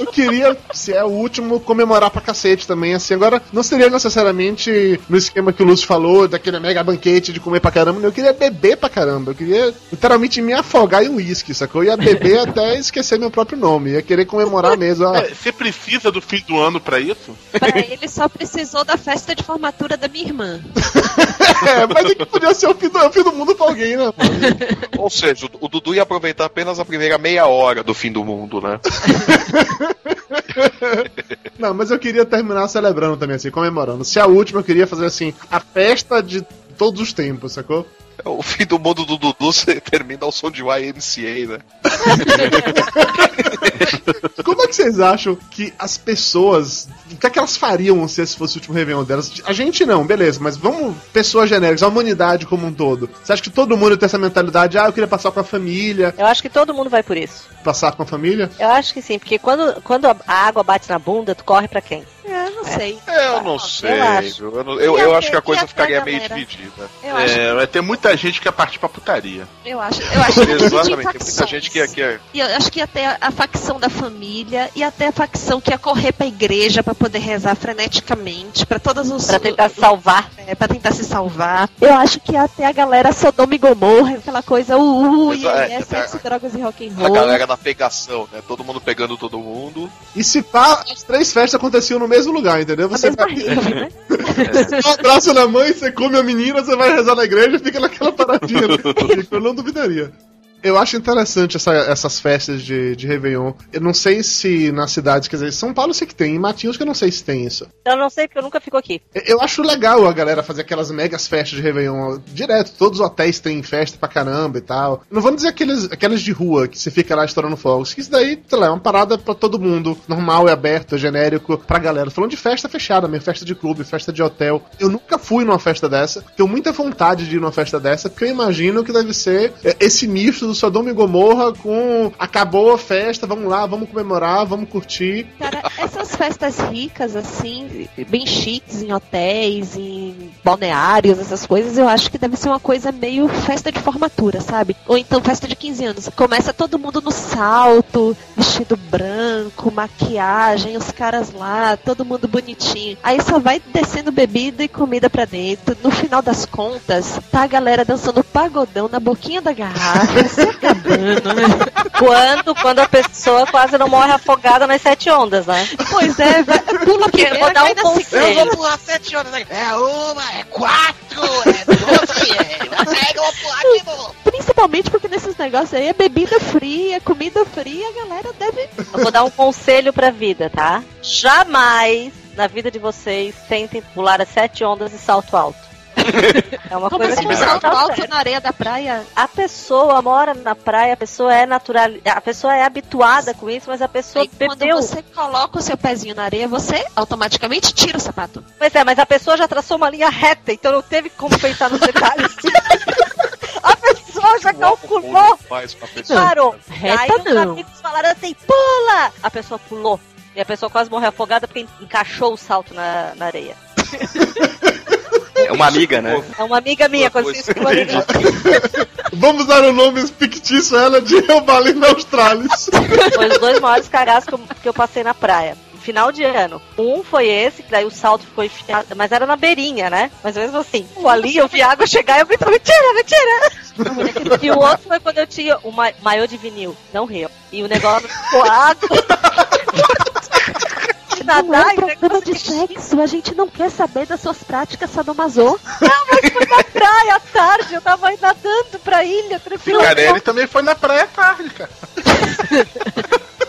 Eu queria, se é o último, comemorar pra cacete também, assim. Agora, não seria necessariamente no esquema que o Lúcio falou, daquele mega banquete de comer pra caramba. Eu queria beber pra caramba. Eu queria literalmente me afogar em uísque, sacou? Eu ia beber até esquecer meu próprio nome. Ia querer comemorar mesmo. ó. É, Você precisa do fim do ano pra isso? Pra ele só precisou da festa de formatura da minha irmã. É, mas é que podia ser o fim do, o fim do mundo pra alguém, né? Ou seja, o, o Dudu ia aproveitar apenas a primeira meia hora do fim do mundo, né? Não, mas eu queria terminar celebrando também, assim, comemorando. Se é a última, eu queria fazer assim, a festa de todos os tempos, sacou? O fim do mundo do Dudu você termina ao som de YMCA, né? Como é que vocês acham que as pessoas. O que é que elas fariam se esse fosse o último Réveillon delas? A gente não, beleza, mas vamos. Pessoas genéricas, a humanidade como um todo. Você acha que todo mundo tem essa mentalidade? Ah, eu queria passar com a família. Eu acho que todo mundo vai por isso. Passar com a família? Eu acho que sim, porque quando, quando a água bate na bunda, tu corre pra quem? É, não sei. Eu não sei. acho. Eu, não- eu, E eu a- acho que a coisa ficaria meio dividida. Eu acho, É, vai ter muita gente que quer partir pra putaria. eu acho, eu acho que ia Exatamente, tem muita gente que, que é. E eu acho que ia ter a, a facção da família e até a facção que ia correr pra igreja pra poder rezar freneticamente, pra todas os. Pra tentar se salvar. É, pra tentar se salvar. Eu acho que ia ter a galera Sodoma e Gomorra, aquela coisa, uh, uh, e Exato, aí é é, sexo, é. drogas e rock and A roll. galera da pegação, né? Todo mundo pegando todo mundo. E se pá, as três festas aconteciam no mesmo lugar, entendeu? Você vai rave, né? um abraço na mãe, você come a menina, você vai rezar na igreja e fica naquela paradinha. né? Eu não duvidaria. Eu acho interessante essa- essas festas de, de Réveillon. Eu não sei se nas cidades, quer dizer, São Paulo eu sei que tem, em Matinhos que eu não sei se tem isso. Eu não sei porque eu nunca fico aqui. Eu acho legal a galera fazer aquelas megas festas de Réveillon direto. Todos os hotéis têm festa pra caramba e tal. Não vamos dizer aqueles, aquelas de rua que você fica lá estourando fogos. Que isso daí, sei lá, é uma parada pra todo mundo. Normal, é aberto, é genérico pra galera. Falando de festa fechada mesmo, festa de clube, festa de hotel. Eu nunca fui numa festa dessa. Tenho muita vontade de ir numa festa dessa, porque eu imagino que deve ser é, esse misto do Sodoma e Gomorra com acabou a festa, vamos lá, vamos comemorar, vamos curtir. Cara, essas festas ricas, assim, bem chiques, em hotéis, em balneários, essas coisas, eu acho que deve ser uma coisa meio festa de formatura, sabe? Ou então festa de 15 anos. Começa todo mundo no salto, vestido branco, maquiagem, os caras lá, todo mundo bonitinho. Aí só vai descendo bebida e comida pra dentro. No final das contas, tá a galera dançando pagodão na boquinha da garrafa. Quando, quando a pessoa quase não morre afogada nas sete ondas, né? Pois é, vai, pula a Eu vou dar um conselho. Eu vou pular sete horas. né? É uma, é quatro, é doze, é... Eu vou pular de novo. Principalmente porque nesses negócios aí é bebida fria, comida fria, a galera deve. Eu vou dar um conselho pra vida, tá? Jamais na vida de vocês tentem pular as sete ondas e salto alto. É uma Como coisa assim, que um não salto dá alto na areia da praia? A pessoa mora na praia, a pessoa é natural, a pessoa é habituada com isso, mas a pessoa quando bebeu. você coloca o seu pezinho na areia, você automaticamente tira o sapato. Pois é, mas a pessoa já traçou uma linha reta, então não teve como pensar nos detalhes. a pessoa já calculou, pessoa. parou. Reta Aí os não. amigos falaram assim, pula! A pessoa pulou. E a pessoa quase morreu afogada porque encaixou o salto na, na areia. É uma amiga, né? É uma amiga minha, quando isso uma amiga. Vamos dar o nome fictício a ela de Eubalina Australis. Foi os dois maiores cagaços que eu, que eu passei na praia. Final de ano. Um foi esse, que daí o salto ficou enfiado, mas era na beirinha, né? Mas mesmo assim, ali eu vi a água chegar e eu gritava, mentira, mentira! e o outro foi quando eu tinha o ma maiô de vinil, não rio. E o negócio ficou água. De Não é nadar, um o programa de sexo, a gente não quer saber das suas práticas sadomaso. foi na praia à tarde, eu tava aí nadando pra ilha, tranquilo. Ficarelli também foi na praia tarde, cara.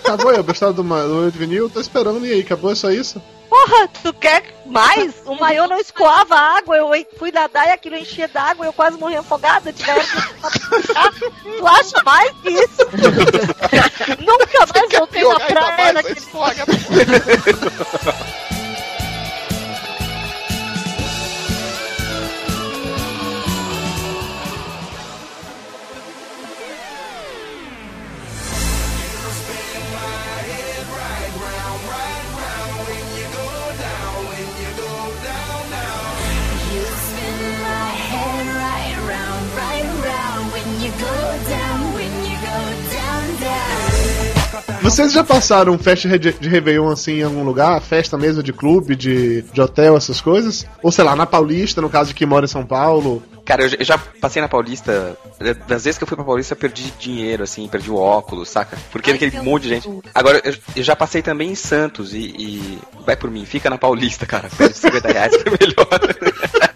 Acabou aí, a história do, do vinil, tô esperando e aí, acabou é só isso? Porra, tu quer mais? O maiô não escoava água, eu fui nadar e aquilo enchia d'água, eu quase morri afogada. Que... Tu acha mais que isso? Nunca mais voltei na praia naquele Vocês já passaram festa de Réveillon assim em algum lugar? Festa mesmo de clube, de, de hotel, essas coisas? Ou sei lá, na Paulista, no caso de quem mora em São Paulo? Cara, eu já- passei na Paulista. Das vezes que eu fui pra Paulista, eu perdi dinheiro, assim, perdi o óculos, saca? Porque aquele monte de gente. Agora, eu, eu já passei também em Santos e, e Vai por mim, fica na Paulista, cara. Perde 50 reais que é melhor.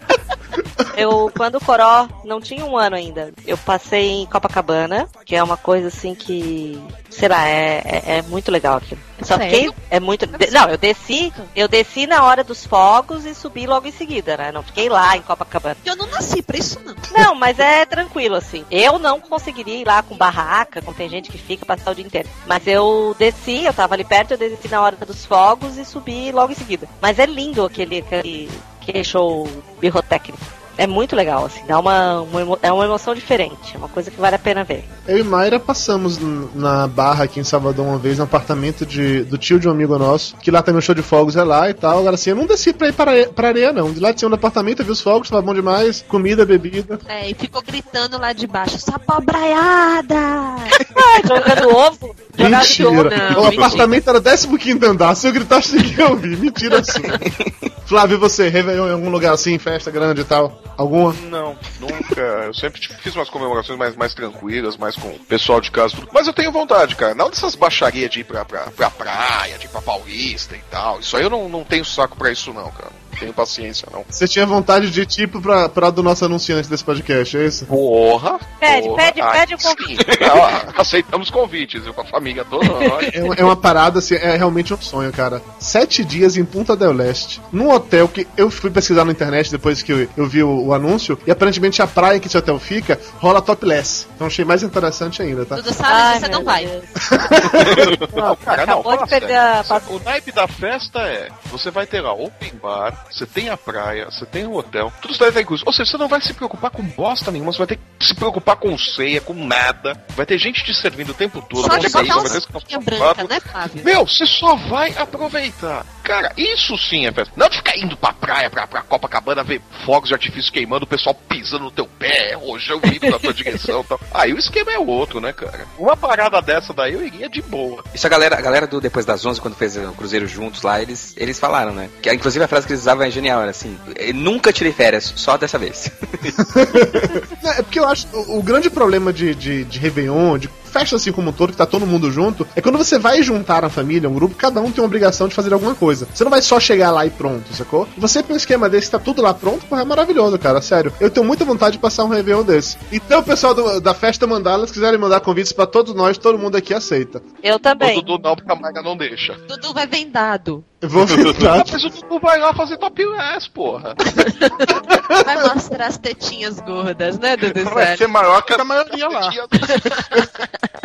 Eu, quando o Coró não tinha um ano ainda, eu passei em Copacabana, que é uma coisa assim que, sei lá, é, é, é muito legal aquilo. Só fiquei, é muito, não, eu desci, eu desci na hora dos fogos e subi logo em seguida, né? Não fiquei lá em Copacabana. Eu não nasci pra isso, não. Não, mas é tranquilo, assim. Eu não conseguiria ir lá com barraca, como tem gente que fica passar o dia inteiro. Mas eu desci, eu tava ali perto, eu desci na hora dos fogos e subi logo em seguida. Mas é lindo aquele, aquele, aquele show birrotécnico. É muito legal, assim, dá uma, uma emo- é uma emoção diferente, é uma coisa que vale a pena ver. Eu e Mayra passamos na Barra aqui em Salvador uma vez, no apartamento de, do tio de um amigo nosso, que lá também o show de fogos é lá e tal. Agora assim, eu não desci pra ir pra, areia- pra areia, não. De lá de cima do apartamento eu vi os fogos, tava bom demais. Comida, bebida. É, e ficou gritando lá de baixo, sapobraiada! jogando ovo? Mentira. o apartamento era 15 andar. Se eu gritasse, ninguém ia ouvir. Mentira sua. Flávio, e você? Réveillon em algum lugar assim, festa grande e tal? Alguma? Não, nunca. Eu sempre tipo, fiz umas comemorações mais, mais tranquilas, mais com o pessoal de casa. Tudo. Mas eu tenho vontade, cara. Não dessas baixarias de ir pra, pra, pra praia, de ir pra Paulista e tal. Isso aí eu não, não tenho saco pra isso, não, cara. Não tenho paciência, não. Você tinha vontade de ir tipo pra, pra do nosso anunciante desse podcast, é isso? Porra! Pede, porra. pede, pede o convite. aceitamos convites, eu com a família toda. É uma, é uma parada, assim, é realmente um sonho, cara. Sete dias em Punta del Leste, num hotel que eu fui pesquisar na internet depois que eu, eu vi o, o anúncio, e aparentemente a praia que esse hotel fica rola topless. Então achei mais interessante ainda, tá? Tudo sabe, Ai, você não vai. Não, cara, não. Acabou de fala perder a O naipe da festa é: você vai ter lá open bar, você tem a praia, você tem o hotel, tudo isso daí tá incluso. Ou seja, você não vai se preocupar com bosta nenhuma, você vai ter que se preocupar com ceia, com nada. Vai ter gente te servindo o tempo todo. Só de botar vai uma branca, né, Flávio? Meu, você só vai aproveitar. Cara, isso sim é festa. Não ficar indo pra praia, pra, pra Copacabana, ver fogos de artifício queimando, o pessoal pisando no teu pé, rojão vindo na tua direção e tal. Aí o esquema é outro, né, cara? Uma parada dessa daí eu iria de boa. Isso a galera, a galera do Depois das 11, quando fez o Cruzeiro juntos lá, eles, eles falaram, né? Que, inclusive a frase que eles usavam é genial, assim: "Eu nunca tirei férias, só dessa vez. É porque eu acho o, o grande problema de, de, de Réveillon, de festa assim como um todo, que tá todo mundo junto, é quando você vai juntar a família, um grupo, cada um tem uma obrigação de fazer alguma coisa. Você não vai só chegar lá e pronto, sacou? Você tem um esquema desse, tá tudo lá pronto, porra, é maravilhoso, cara, sério. Eu tenho muita vontade de passar um Réveillon desse. Então, o pessoal do- da festa Mandala, se quiserem mandar convites pra todos nós, todo mundo aqui aceita. Eu O também. Dudu não, porque a Maga não deixa. Dudu vai vendado. Vou tentar. Mas o Dudu vai lá fazer topless, porra. Vai mostrar as tetinhas gordas, né, Dudu? Vai ser maior que a maioria lá.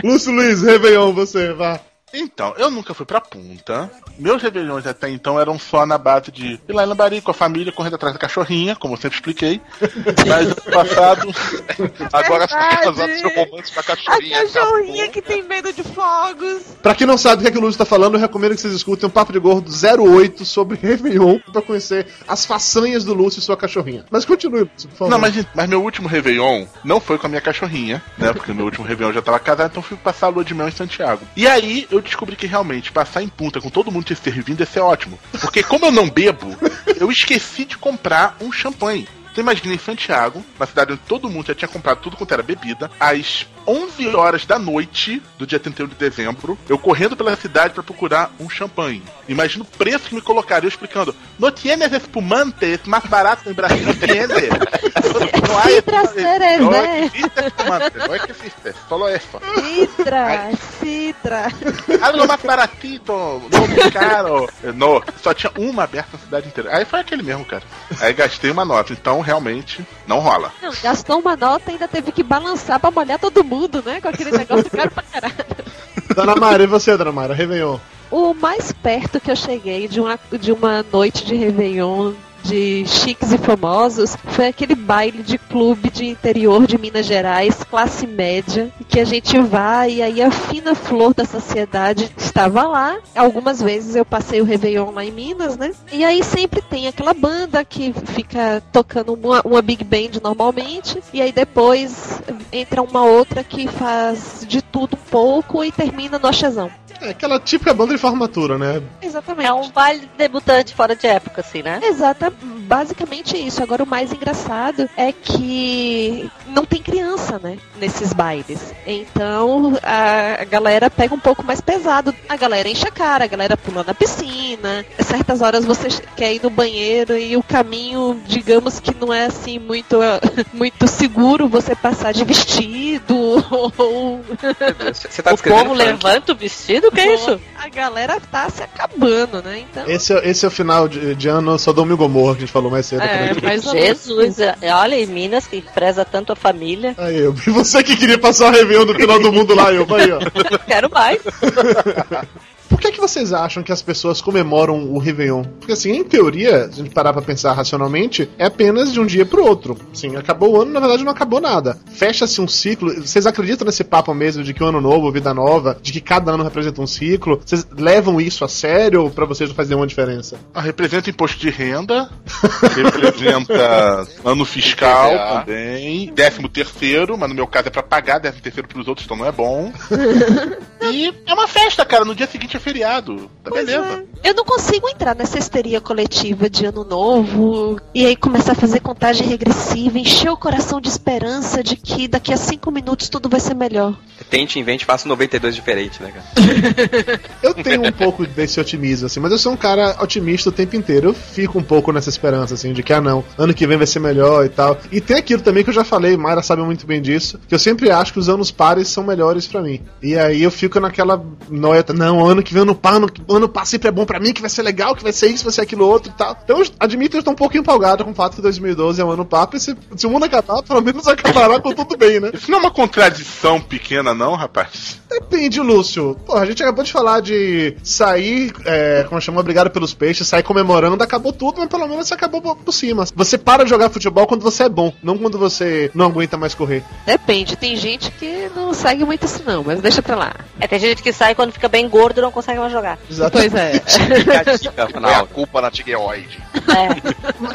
Lúcio Luiz, Réveillon, você, vá. Então, eu nunca fui pra punta. Meus rebeliões até então eram só na base de ir lá em Lambari com a família, correndo atrás da cachorrinha, como eu sempre expliquei. Mas no passado. Agora você tá Verdade. casado seu romance com a A cachorrinha. cachorrinha que tem medo de fogos. Pra quem não sabe o que, é que o Lúcio tá falando, eu recomendo que vocês escutem um Papo de Gordo 08 sobre Réveillon pra conhecer as façanhas do Lúcio e sua cachorrinha. Mas continue, Lúcio, por favor. Não, mas, mas meu último Réveillon não foi com a minha cachorrinha, né? Porque meu último Réveillon já tava casado, então fui passar a lua de mel em Santiago. E aí eu descobri que realmente passar em punta com todo mundo te servindo ia ser ótimo. Porque como eu não bebo, eu esqueci de comprar um champanhe. Você imagina em Santiago, na cidade onde todo mundo já tinha comprado tudo quanto era bebida, às 11 horas da noite do dia 31 de dezembro, eu correndo pela cidade para procurar um champanhe. Imagina o preço que me colocaria eu explicando: No tienes espumantes mais barato no Brasil, tienes. No hay Citra espumantes. No Cerezé. existe espumante, que existe, solo eso. Citra, citra. Algo mais baratito, não muito caro. No, só tinha uma aberta na cidade inteira. Aí foi aquele mesmo, cara. Aí gastei uma nota, então realmente não rola. Não, gastou uma nota e ainda teve que balançar pra molhar todo mundo, né? Com aquele negócio caro pra caralho. Dona Mara, e você, Dona Mara? Réveillon. O mais perto que eu cheguei de uma, de uma noite de Réveillon de chiques e famosos foi aquele baile de clube de interior de Minas Gerais, classe média, que a gente vai e aí a fina flor da sociedade estava lá. Algumas vezes eu passei o Réveillon lá em Minas, né? E aí sempre tem aquela banda que fica tocando uma, uma big band normalmente, e aí depois entra uma outra que faz de tudo um pouco e termina no achazão. É aquela típica banda de formatura, né? Exatamente. É um baile debutante fora de época, assim, né? Exata, basicamente isso. Agora o mais engraçado é que não tem criança, né, nesses bailes. Então a galera pega um pouco mais pesado. A galera enche a cara, a galera pula na piscina. Certas horas você quer ir no banheiro e o caminho, digamos que não é assim muito muito seguro você passar de vestido ou Você tá o descrevendo povo levanta o vestido? O que é isso? a galera tá se acabando, né? Então Esse, é- esse é o final de, de ano Sodoma e Gomorra, que a gente falou mais cedo. É, mais. Jesus, é- olha, em Minas, que preza tanto a família. Aí, eu. E você que queria passar o Réveillon do final do mundo lá, eu. Aí, ó. Quero mais. Por que, que vocês acham que as pessoas comemoram o Réveillon? Porque, assim, em teoria, se a gente parar pra pensar racionalmente, é apenas de um dia pro outro. Sim, acabou o ano, na verdade não acabou nada. Fecha-se um ciclo. Vocês acreditam nesse papo mesmo de que o ano novo, vida nova, de que cada ano representa um ciclo? Vocês levam isso a sério ou pra vocês não faz nenhuma diferença? Ah, representa imposto de renda, representa ano fiscal também, décimo terceiro, mas no meu caso é pra pagar décimo terceiro pros outros, então não é bom. e é uma festa, cara, no dia seguinte é feriado. Tá Pois beleza. é. Eu não consigo entrar nessa histeria coletiva de ano novo e aí começar a fazer contagem regressiva, encher o coração de esperança de que daqui a cinco minutos tudo vai ser melhor. Tente, invente, faça um 92 diferente, né, cara? Eu tenho um pouco desse otimismo, assim, mas eu sou um cara otimista o tempo inteiro. Eu fico um pouco nessa esperança, assim, de que, ah, não, ano que vem vai ser melhor e tal. E tem aquilo também que eu já falei, Mayra sabe muito bem disso, que eu sempre acho que os anos pares são melhores pra mim. E aí eu fico naquela noia, não, ano que vem, ano par, ano, ano par sempre é bom pra mim, que vai ser legal, que vai ser isso, vai ser aquilo outro e tal. Então eu admito que eu tô um pouco empolgado com o fato que 2012 é um ano par, e se, se o mundo acabar, pelo menos acabará com tudo bem, né? Isso não é uma contradição pequena, não, rapaz? Depende, Lúcio. Pô, a gente acabou de falar de sair, é, como chama, obrigado pelos peixes, sair comemorando, acabou tudo, mas pelo menos você acabou por- por cima. Você para de jogar futebol quando você é bom, não quando você não aguenta mais correr. Depende, tem gente que não segue muito isso não, mas deixa pra lá. É, tem gente que sai quando fica bem gordo e não consegue mais jogar. Pois é. Dica é a culpa na tireoide.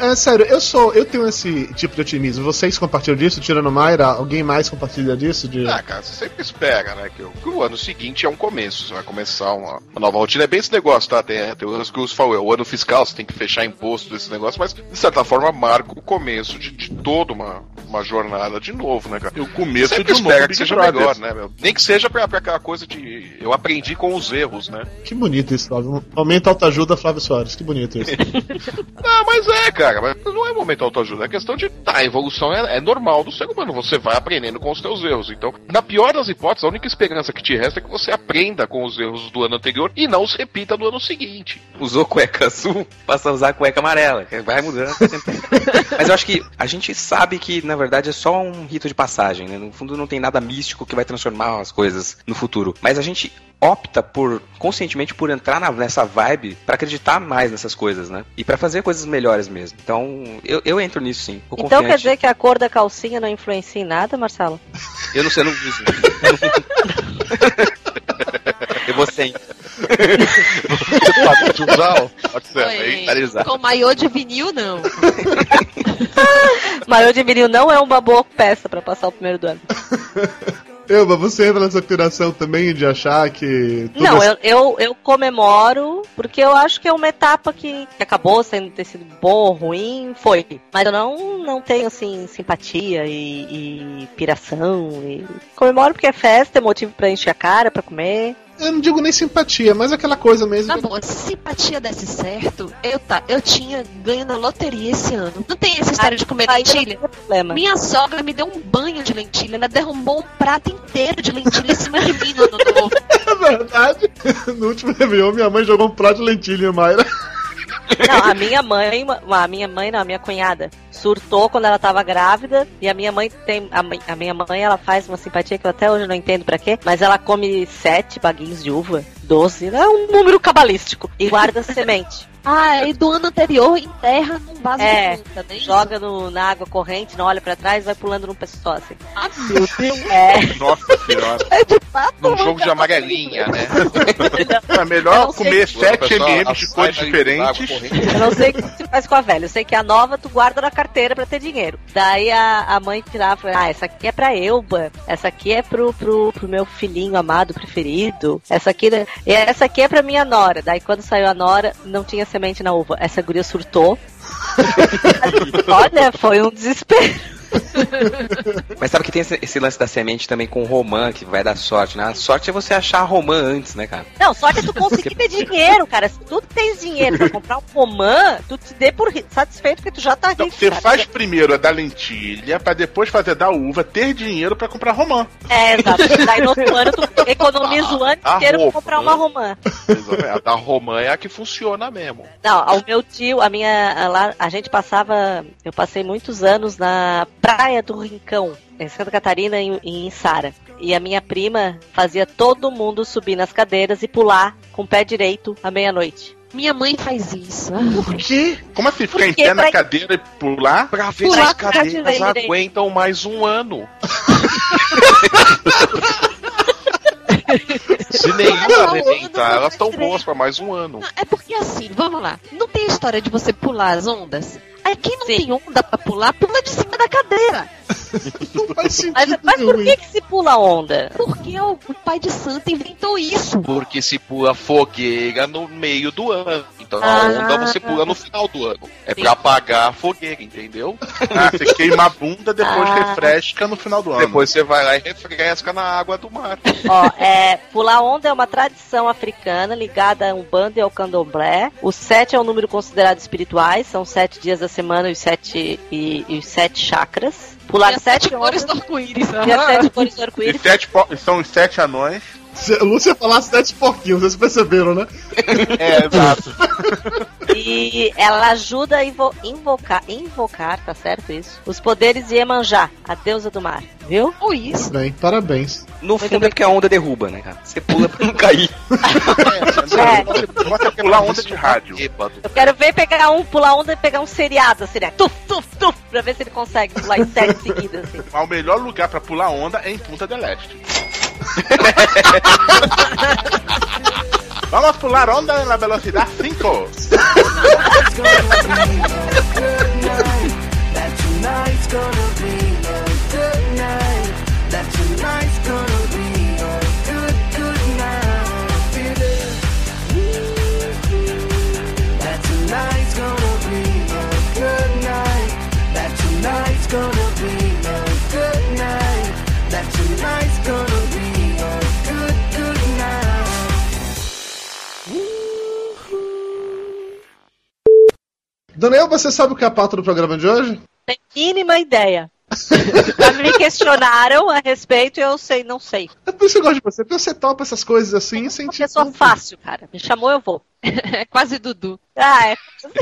É. É sério, eu sou, eu tenho esse tipo de otimismo. Vocês compartilham disso, tirando Mayra? Alguém mais compartilha disso? De... Ah, cara, você sempre espera, né? Que, o- que o ano seguinte é um começo. Você vai começar uma, uma nova rotina. É bem esse negócio, tá? Tem, tem o lance que falou, é o ano fiscal, você tem que fechar imposto desse negócio, mas de certa forma marca o começo de, de toda uma, uma jornada de novo, né, cara? E o começo sempre de um espera novo que seja melhor, né, meu? Nem que seja pra, pra aquela coisa de. Eu aprendi com os erros, né? Que bonito isso, Flávio. Momento autoajuda, Flávio Soares. Que bonito isso. Ah, mas é, cara, mas não é momento autoajuda, é questão de. Tá, a evolução é, é normal do ser humano, você vai aprendendo com os teus erros. Então, na pior das hipóteses, a única esperança que te resta é que você aprenda com os erros do ano anterior e não os repita no ano seguinte. Usou cueca azul, passa a usar cueca amarela. Vai mudando. Mas eu acho que a gente sabe que, na verdade, é só um rito de passagem, né? No fundo, não tem nada místico que vai transformar as coisas no futuro. Mas a gente opta por, conscientemente, por entrar na- nessa vibe pra acreditar mais nessas coisas, né? E pra fazer coisas melhores mesmo. Então, eu, eu entro nisso sim. Então quer confiante. dizer que a cor da calcinha não influencia em nada, Marcelo? Eu não sei, eu não uso. eu vou sem. Pode usar, pode ser, Oi. hein? Finalizar. Com maiô de vinil, não. Maior de vinil não é uma boa peça pra passar o primeiro do ano. Elba, você entra nessa piração também de achar que. Não, é- eu, eu, eu comemoro porque eu acho que é uma etapa que, que acabou sendo ter sido bom ruim, foi. Mas eu não, não tenho, assim, simpatia e, e piração. E... Comemoro porque é festa, é motivo pra encher a cara, pra comer. Eu não digo nem simpatia, mas aquela coisa mesmo. Na boa, se simpatia desse certo, eu, tá, eu tinha ganho na loteria esse ano. Não tem essa história de comer lentilha? problema. Minha sogra me deu um banho de lentilha. Ela derrubou um prato inteiro de lentilha em cima de mim no ano novo. É verdade. No último Réveillon, minha mãe jogou um prato de lentilha, Mayra. Não, a minha mãe, a minha mãe não, a minha cunhada, surtou quando ela tava grávida. E a minha mãe tem. A, a minha mãe, ela faz uma simpatia que eu até hoje não entendo pra quê. Mas ela come sete baguinhos de uva, doze, é um número cabalístico. E guarda semente. Ah, e do ano anterior enterra num vaso É, de planta, né? joga no, na água corrente, não olha pra trás, vai pulando num só, assim. Ah, meu Deus. É. Nossa senhora. É de fato. Num jogo de amarelinha, né? É melhor comer que- 7 Pessoal, ml a de cores diferentes. Eu não sei o que você faz com a velha. Eu sei que a nova tu guarda na carteira pra ter dinheiro. Daí a, a mãe tirava e falava, ah, essa aqui é pra Elba. Essa aqui é pro, pro, pro meu filhinho amado preferido. Essa aqui, né? e essa aqui é pra minha nora. Daí quando saiu a nora, não tinha na uva. Essa guria surtou. Olha, foi um desespero. Mas sabe que tem esse, esse lance da semente também com romã, que vai dar sorte, né? A sorte é você achar a romã antes, né, cara? Não, só que tu conseguir ter dinheiro, cara. Se tu tens dinheiro pra comprar um romã, tu te dê por satisfeito porque tu já tá rico. Então, você cara. faz primeiro a da lentilha, pra depois fazer a da uva, ter dinheiro pra comprar romã. É, exato. Daí no outro ano tu economiza o ano inteiro pra comprar né? uma romã. A da romã é a que funciona mesmo. Não, ao meu tio, a minha. a Lá, a gente passava. Eu passei muitos anos na praia do Rincão, em Santa Catarina e em Sara. E a minha prima fazia todo mundo subir nas cadeiras e pular com o pé direito à meia-noite. Minha mãe faz isso. Por quê? Como assim? Ficar em pé na cadeira e pular? Pra ver se Pular as com a cadeiras aguentam mais um ano. Se nenhuma Não, arrebentar, elas estão boas pra mais um ano. Não, é porque assim, vamos lá. Não tem a história de você pular as ondas? Aí quem não Sim. tem onda pra pular, pula de cima da cadeira. Não faz sentido Mas, mas por que, que se pula onda? Porque o, o pai de santo inventou isso. Porque se pula fogueira no meio do ano. Então a Ah. onda você pula no final do ano. É pra apagar a fogueira, entendeu? Ah, você queima a bunda, depois Ah. refresca no final do ano. Depois você vai lá e refresca na água do mar. Ó, é, pular onda é uma tradição africana ligada a um bando e ao candomblé. O sete é um número considerado espirituais, são sete dias da semana e os sete, e, e os sete chakras. Pular E sete sete cores do arco-íris. e as sete cores do arco-íris. são os sete anões. Se a Lúcia falasse sete porquinhos, vocês perceberam, né? É, exato. E ela ajuda a invo- invocar, invocar, tá certo isso? Os poderes de Iemanjá, a deusa do mar, viu? Ou isso. Bem, parabéns. No fundo é porque a onda derruba, né, cara? Você pula pra não cair. É. Você pode pular onda de rádio. Eu quero ver pegar um, pular onda e pegar um seriado, assim, né? Tuf, tuf, tuf, pra ver se ele consegue pular em sete seguidas, assim. Mas o melhor lugar pra pular onda é em Punta del Este. Vamos pular onda na velocidade 5. Daniel, você sabe o que é a pauta do programa de hoje? Tem mínima ideia. Me questionaram a respeito e eu sei, não sei. É por isso que eu gosto de você, porque você topa essas coisas assim sem Uma te. pessoa fácil, cara. Me chamou, eu vou. É quase Dudu. Ah, é.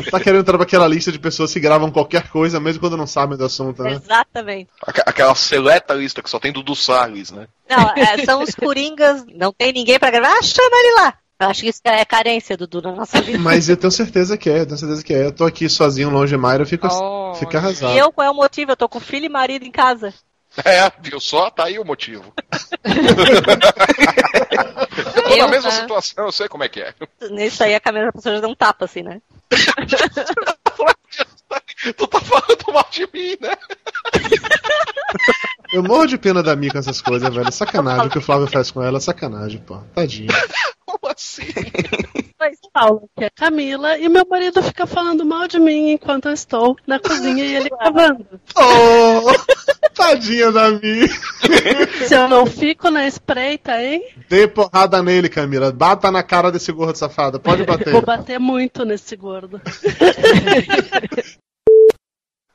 Tá querendo entrar pra aquela lista de pessoas que gravam qualquer coisa, mesmo quando não sabem do assunto, né? Exatamente. Aque- Aquela seleta lista que só tem Dudu Salles, né? Não, é, são os coringas, não tem ninguém pra gravar. Ah, chama ele lá. Eu acho que isso é carência, Dudu, na nossa vida. Mas eu tenho certeza que é, eu tenho certeza que é. Eu tô aqui sozinho, longe de Mayra, eu fico, Oh. fico arrasado. E eu, qual é o motivo? Eu tô com filho e marido em casa. É, viu só? Tá aí o motivo. eu tô na Eu, mesma né? situação, eu sei como é que é. Nisso aí a câmera da pessoa já dá um tapa, assim, né? tu tá falando mal de mim, né? Eu morro de pena da Mi com essas coisas, velho. Sacanagem o que o Flávio faz com ela, sacanagem, pô. Tadinho. Como assim? Mas, Paula, que é Camila, e meu marido fica falando mal de mim enquanto eu estou na cozinha e ele cavando. Oh, tadinha da Mi. Se eu não fico na espreita, hein? Dê porrada nele, Camila. Bata na cara desse gordo safado. Pode bater. Vou bater muito nesse gordo.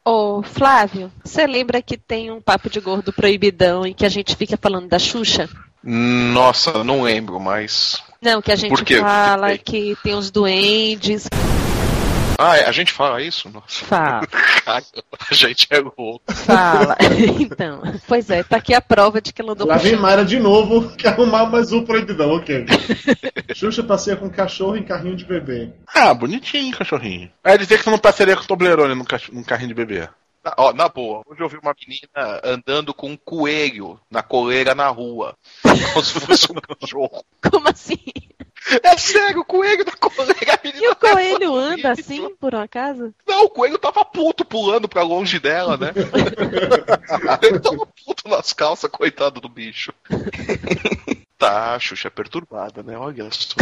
Ô, Flávio, você lembra que tem um papo de gordo proibidão em que a gente fica falando da Xuxa? Nossa, não lembro, mas. Não, que a gente fala que tem os duendes. Ah, é, a gente fala isso? Nossa. Fala. Cara, a gente é louco. Fala. então, pois é, tá aqui a prova de que ela andou Lá vem. Mayra de novo, que arrumar mais um proibidão, ok. Xuxa passeia com cachorro em carrinho de bebê. Ah, bonitinho, cachorrinho. É dizer que você não passaria com Toblerone num, cach- num carrinho de bebê. Na, ó, na boa, hoje eu vi uma menina andando com um coelho na coleira na rua. Como se fosse um cachorro. Como assim? É sério, o coelho na coleira. A menina E o coelho anda assim, por um acaso? Não, o coelho tava puto pulando pra longe dela, né? Ele tava puto nas calças, coitado do bicho. Tá, a Xuxa é perturbada, né? Olha só.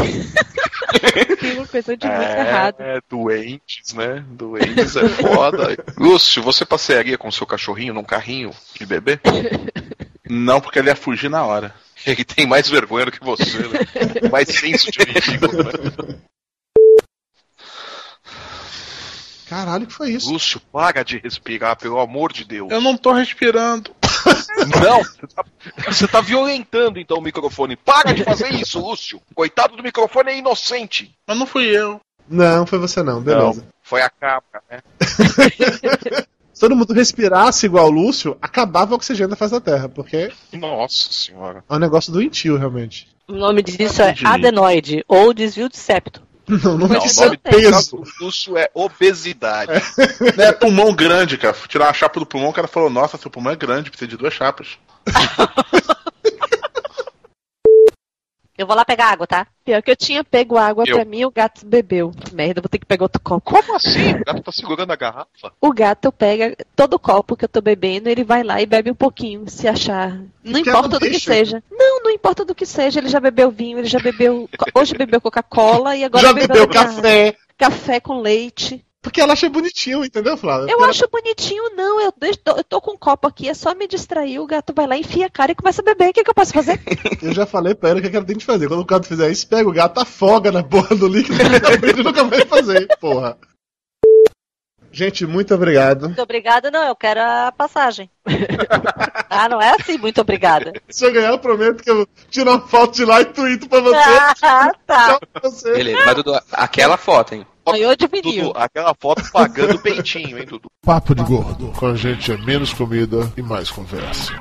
Tem uma coisa de muito errado. É, doentes, né? Doentes é foda. Lúcio, você passearia com seu cachorrinho num carrinho de bebê? Não, porque ele ia fugir na hora. Ele tem mais vergonha do que você, né? Mais senso de ridículo, né? Caralho, que foi isso? Lúcio, para de respirar, pelo amor de Deus. Eu não tô respirando. Não, você tá, você tá violentando então o microfone. Para de fazer isso, Lúcio. Coitado do microfone é inocente. Mas não fui eu. Não, foi você não, beleza. Foi a cabra, né? Se todo mundo respirasse igual o Lúcio, acabava o oxigênio da face da Terra, porque Nossa senhora. é um negócio doentio, realmente. O nome disso é adenoide ou desvio de septo. Não, não Não, é o isso é nome peso. do Lúcio é obesidade. É pulmão grande, cara. Tirar uma chapa do pulmão, o cara falou, nossa, seu pulmão é grande, precisa de duas chapas. Eu vou lá pegar água, tá? Pior que eu tinha pego água Eu. pra mim o gato bebeu. Merda, vou ter que pegar outro copo. Como assim? O gato tá segurando a garrafa? O gato pega todo o copo que eu tô bebendo, ele vai lá e bebe um pouquinho, se achar. Não importa do que deixa. seja. Não, não importa do que seja. Ele já bebeu vinho, ele já bebeu. Hoje bebeu Coca-Cola e agora Já bebeu bebeu café. café com leite. Porque ela acha bonitinho, entendeu, Flávia? Eu Porque acho bonitinho, não. Eu, deixo- eu tô com um copo aqui, é só me distrair. O gato vai lá, enfia a cara e começa a beber. O que, que eu posso fazer? Eu já falei pra ela o que que ela tem que fazer. Quando o gato fizer isso, pega o gato, afoga na porra do líquido e ele nunca vai fazer, porra. Gente, muito obrigado. Muito obrigada, não, eu quero a passagem. ah, não é assim, muito obrigada. Se eu ganhar, eu prometo que eu tiro uma foto de lá e tweeto pra você. Ah, tá. Tchau pra você. Beleza, mas Dudu, aquela foto, hein? Maior de vinil. Dudu, aquela foto pagando o peitinho, hein, Dudu? Papo de gordo. Com a gente é menos comida e mais conversa.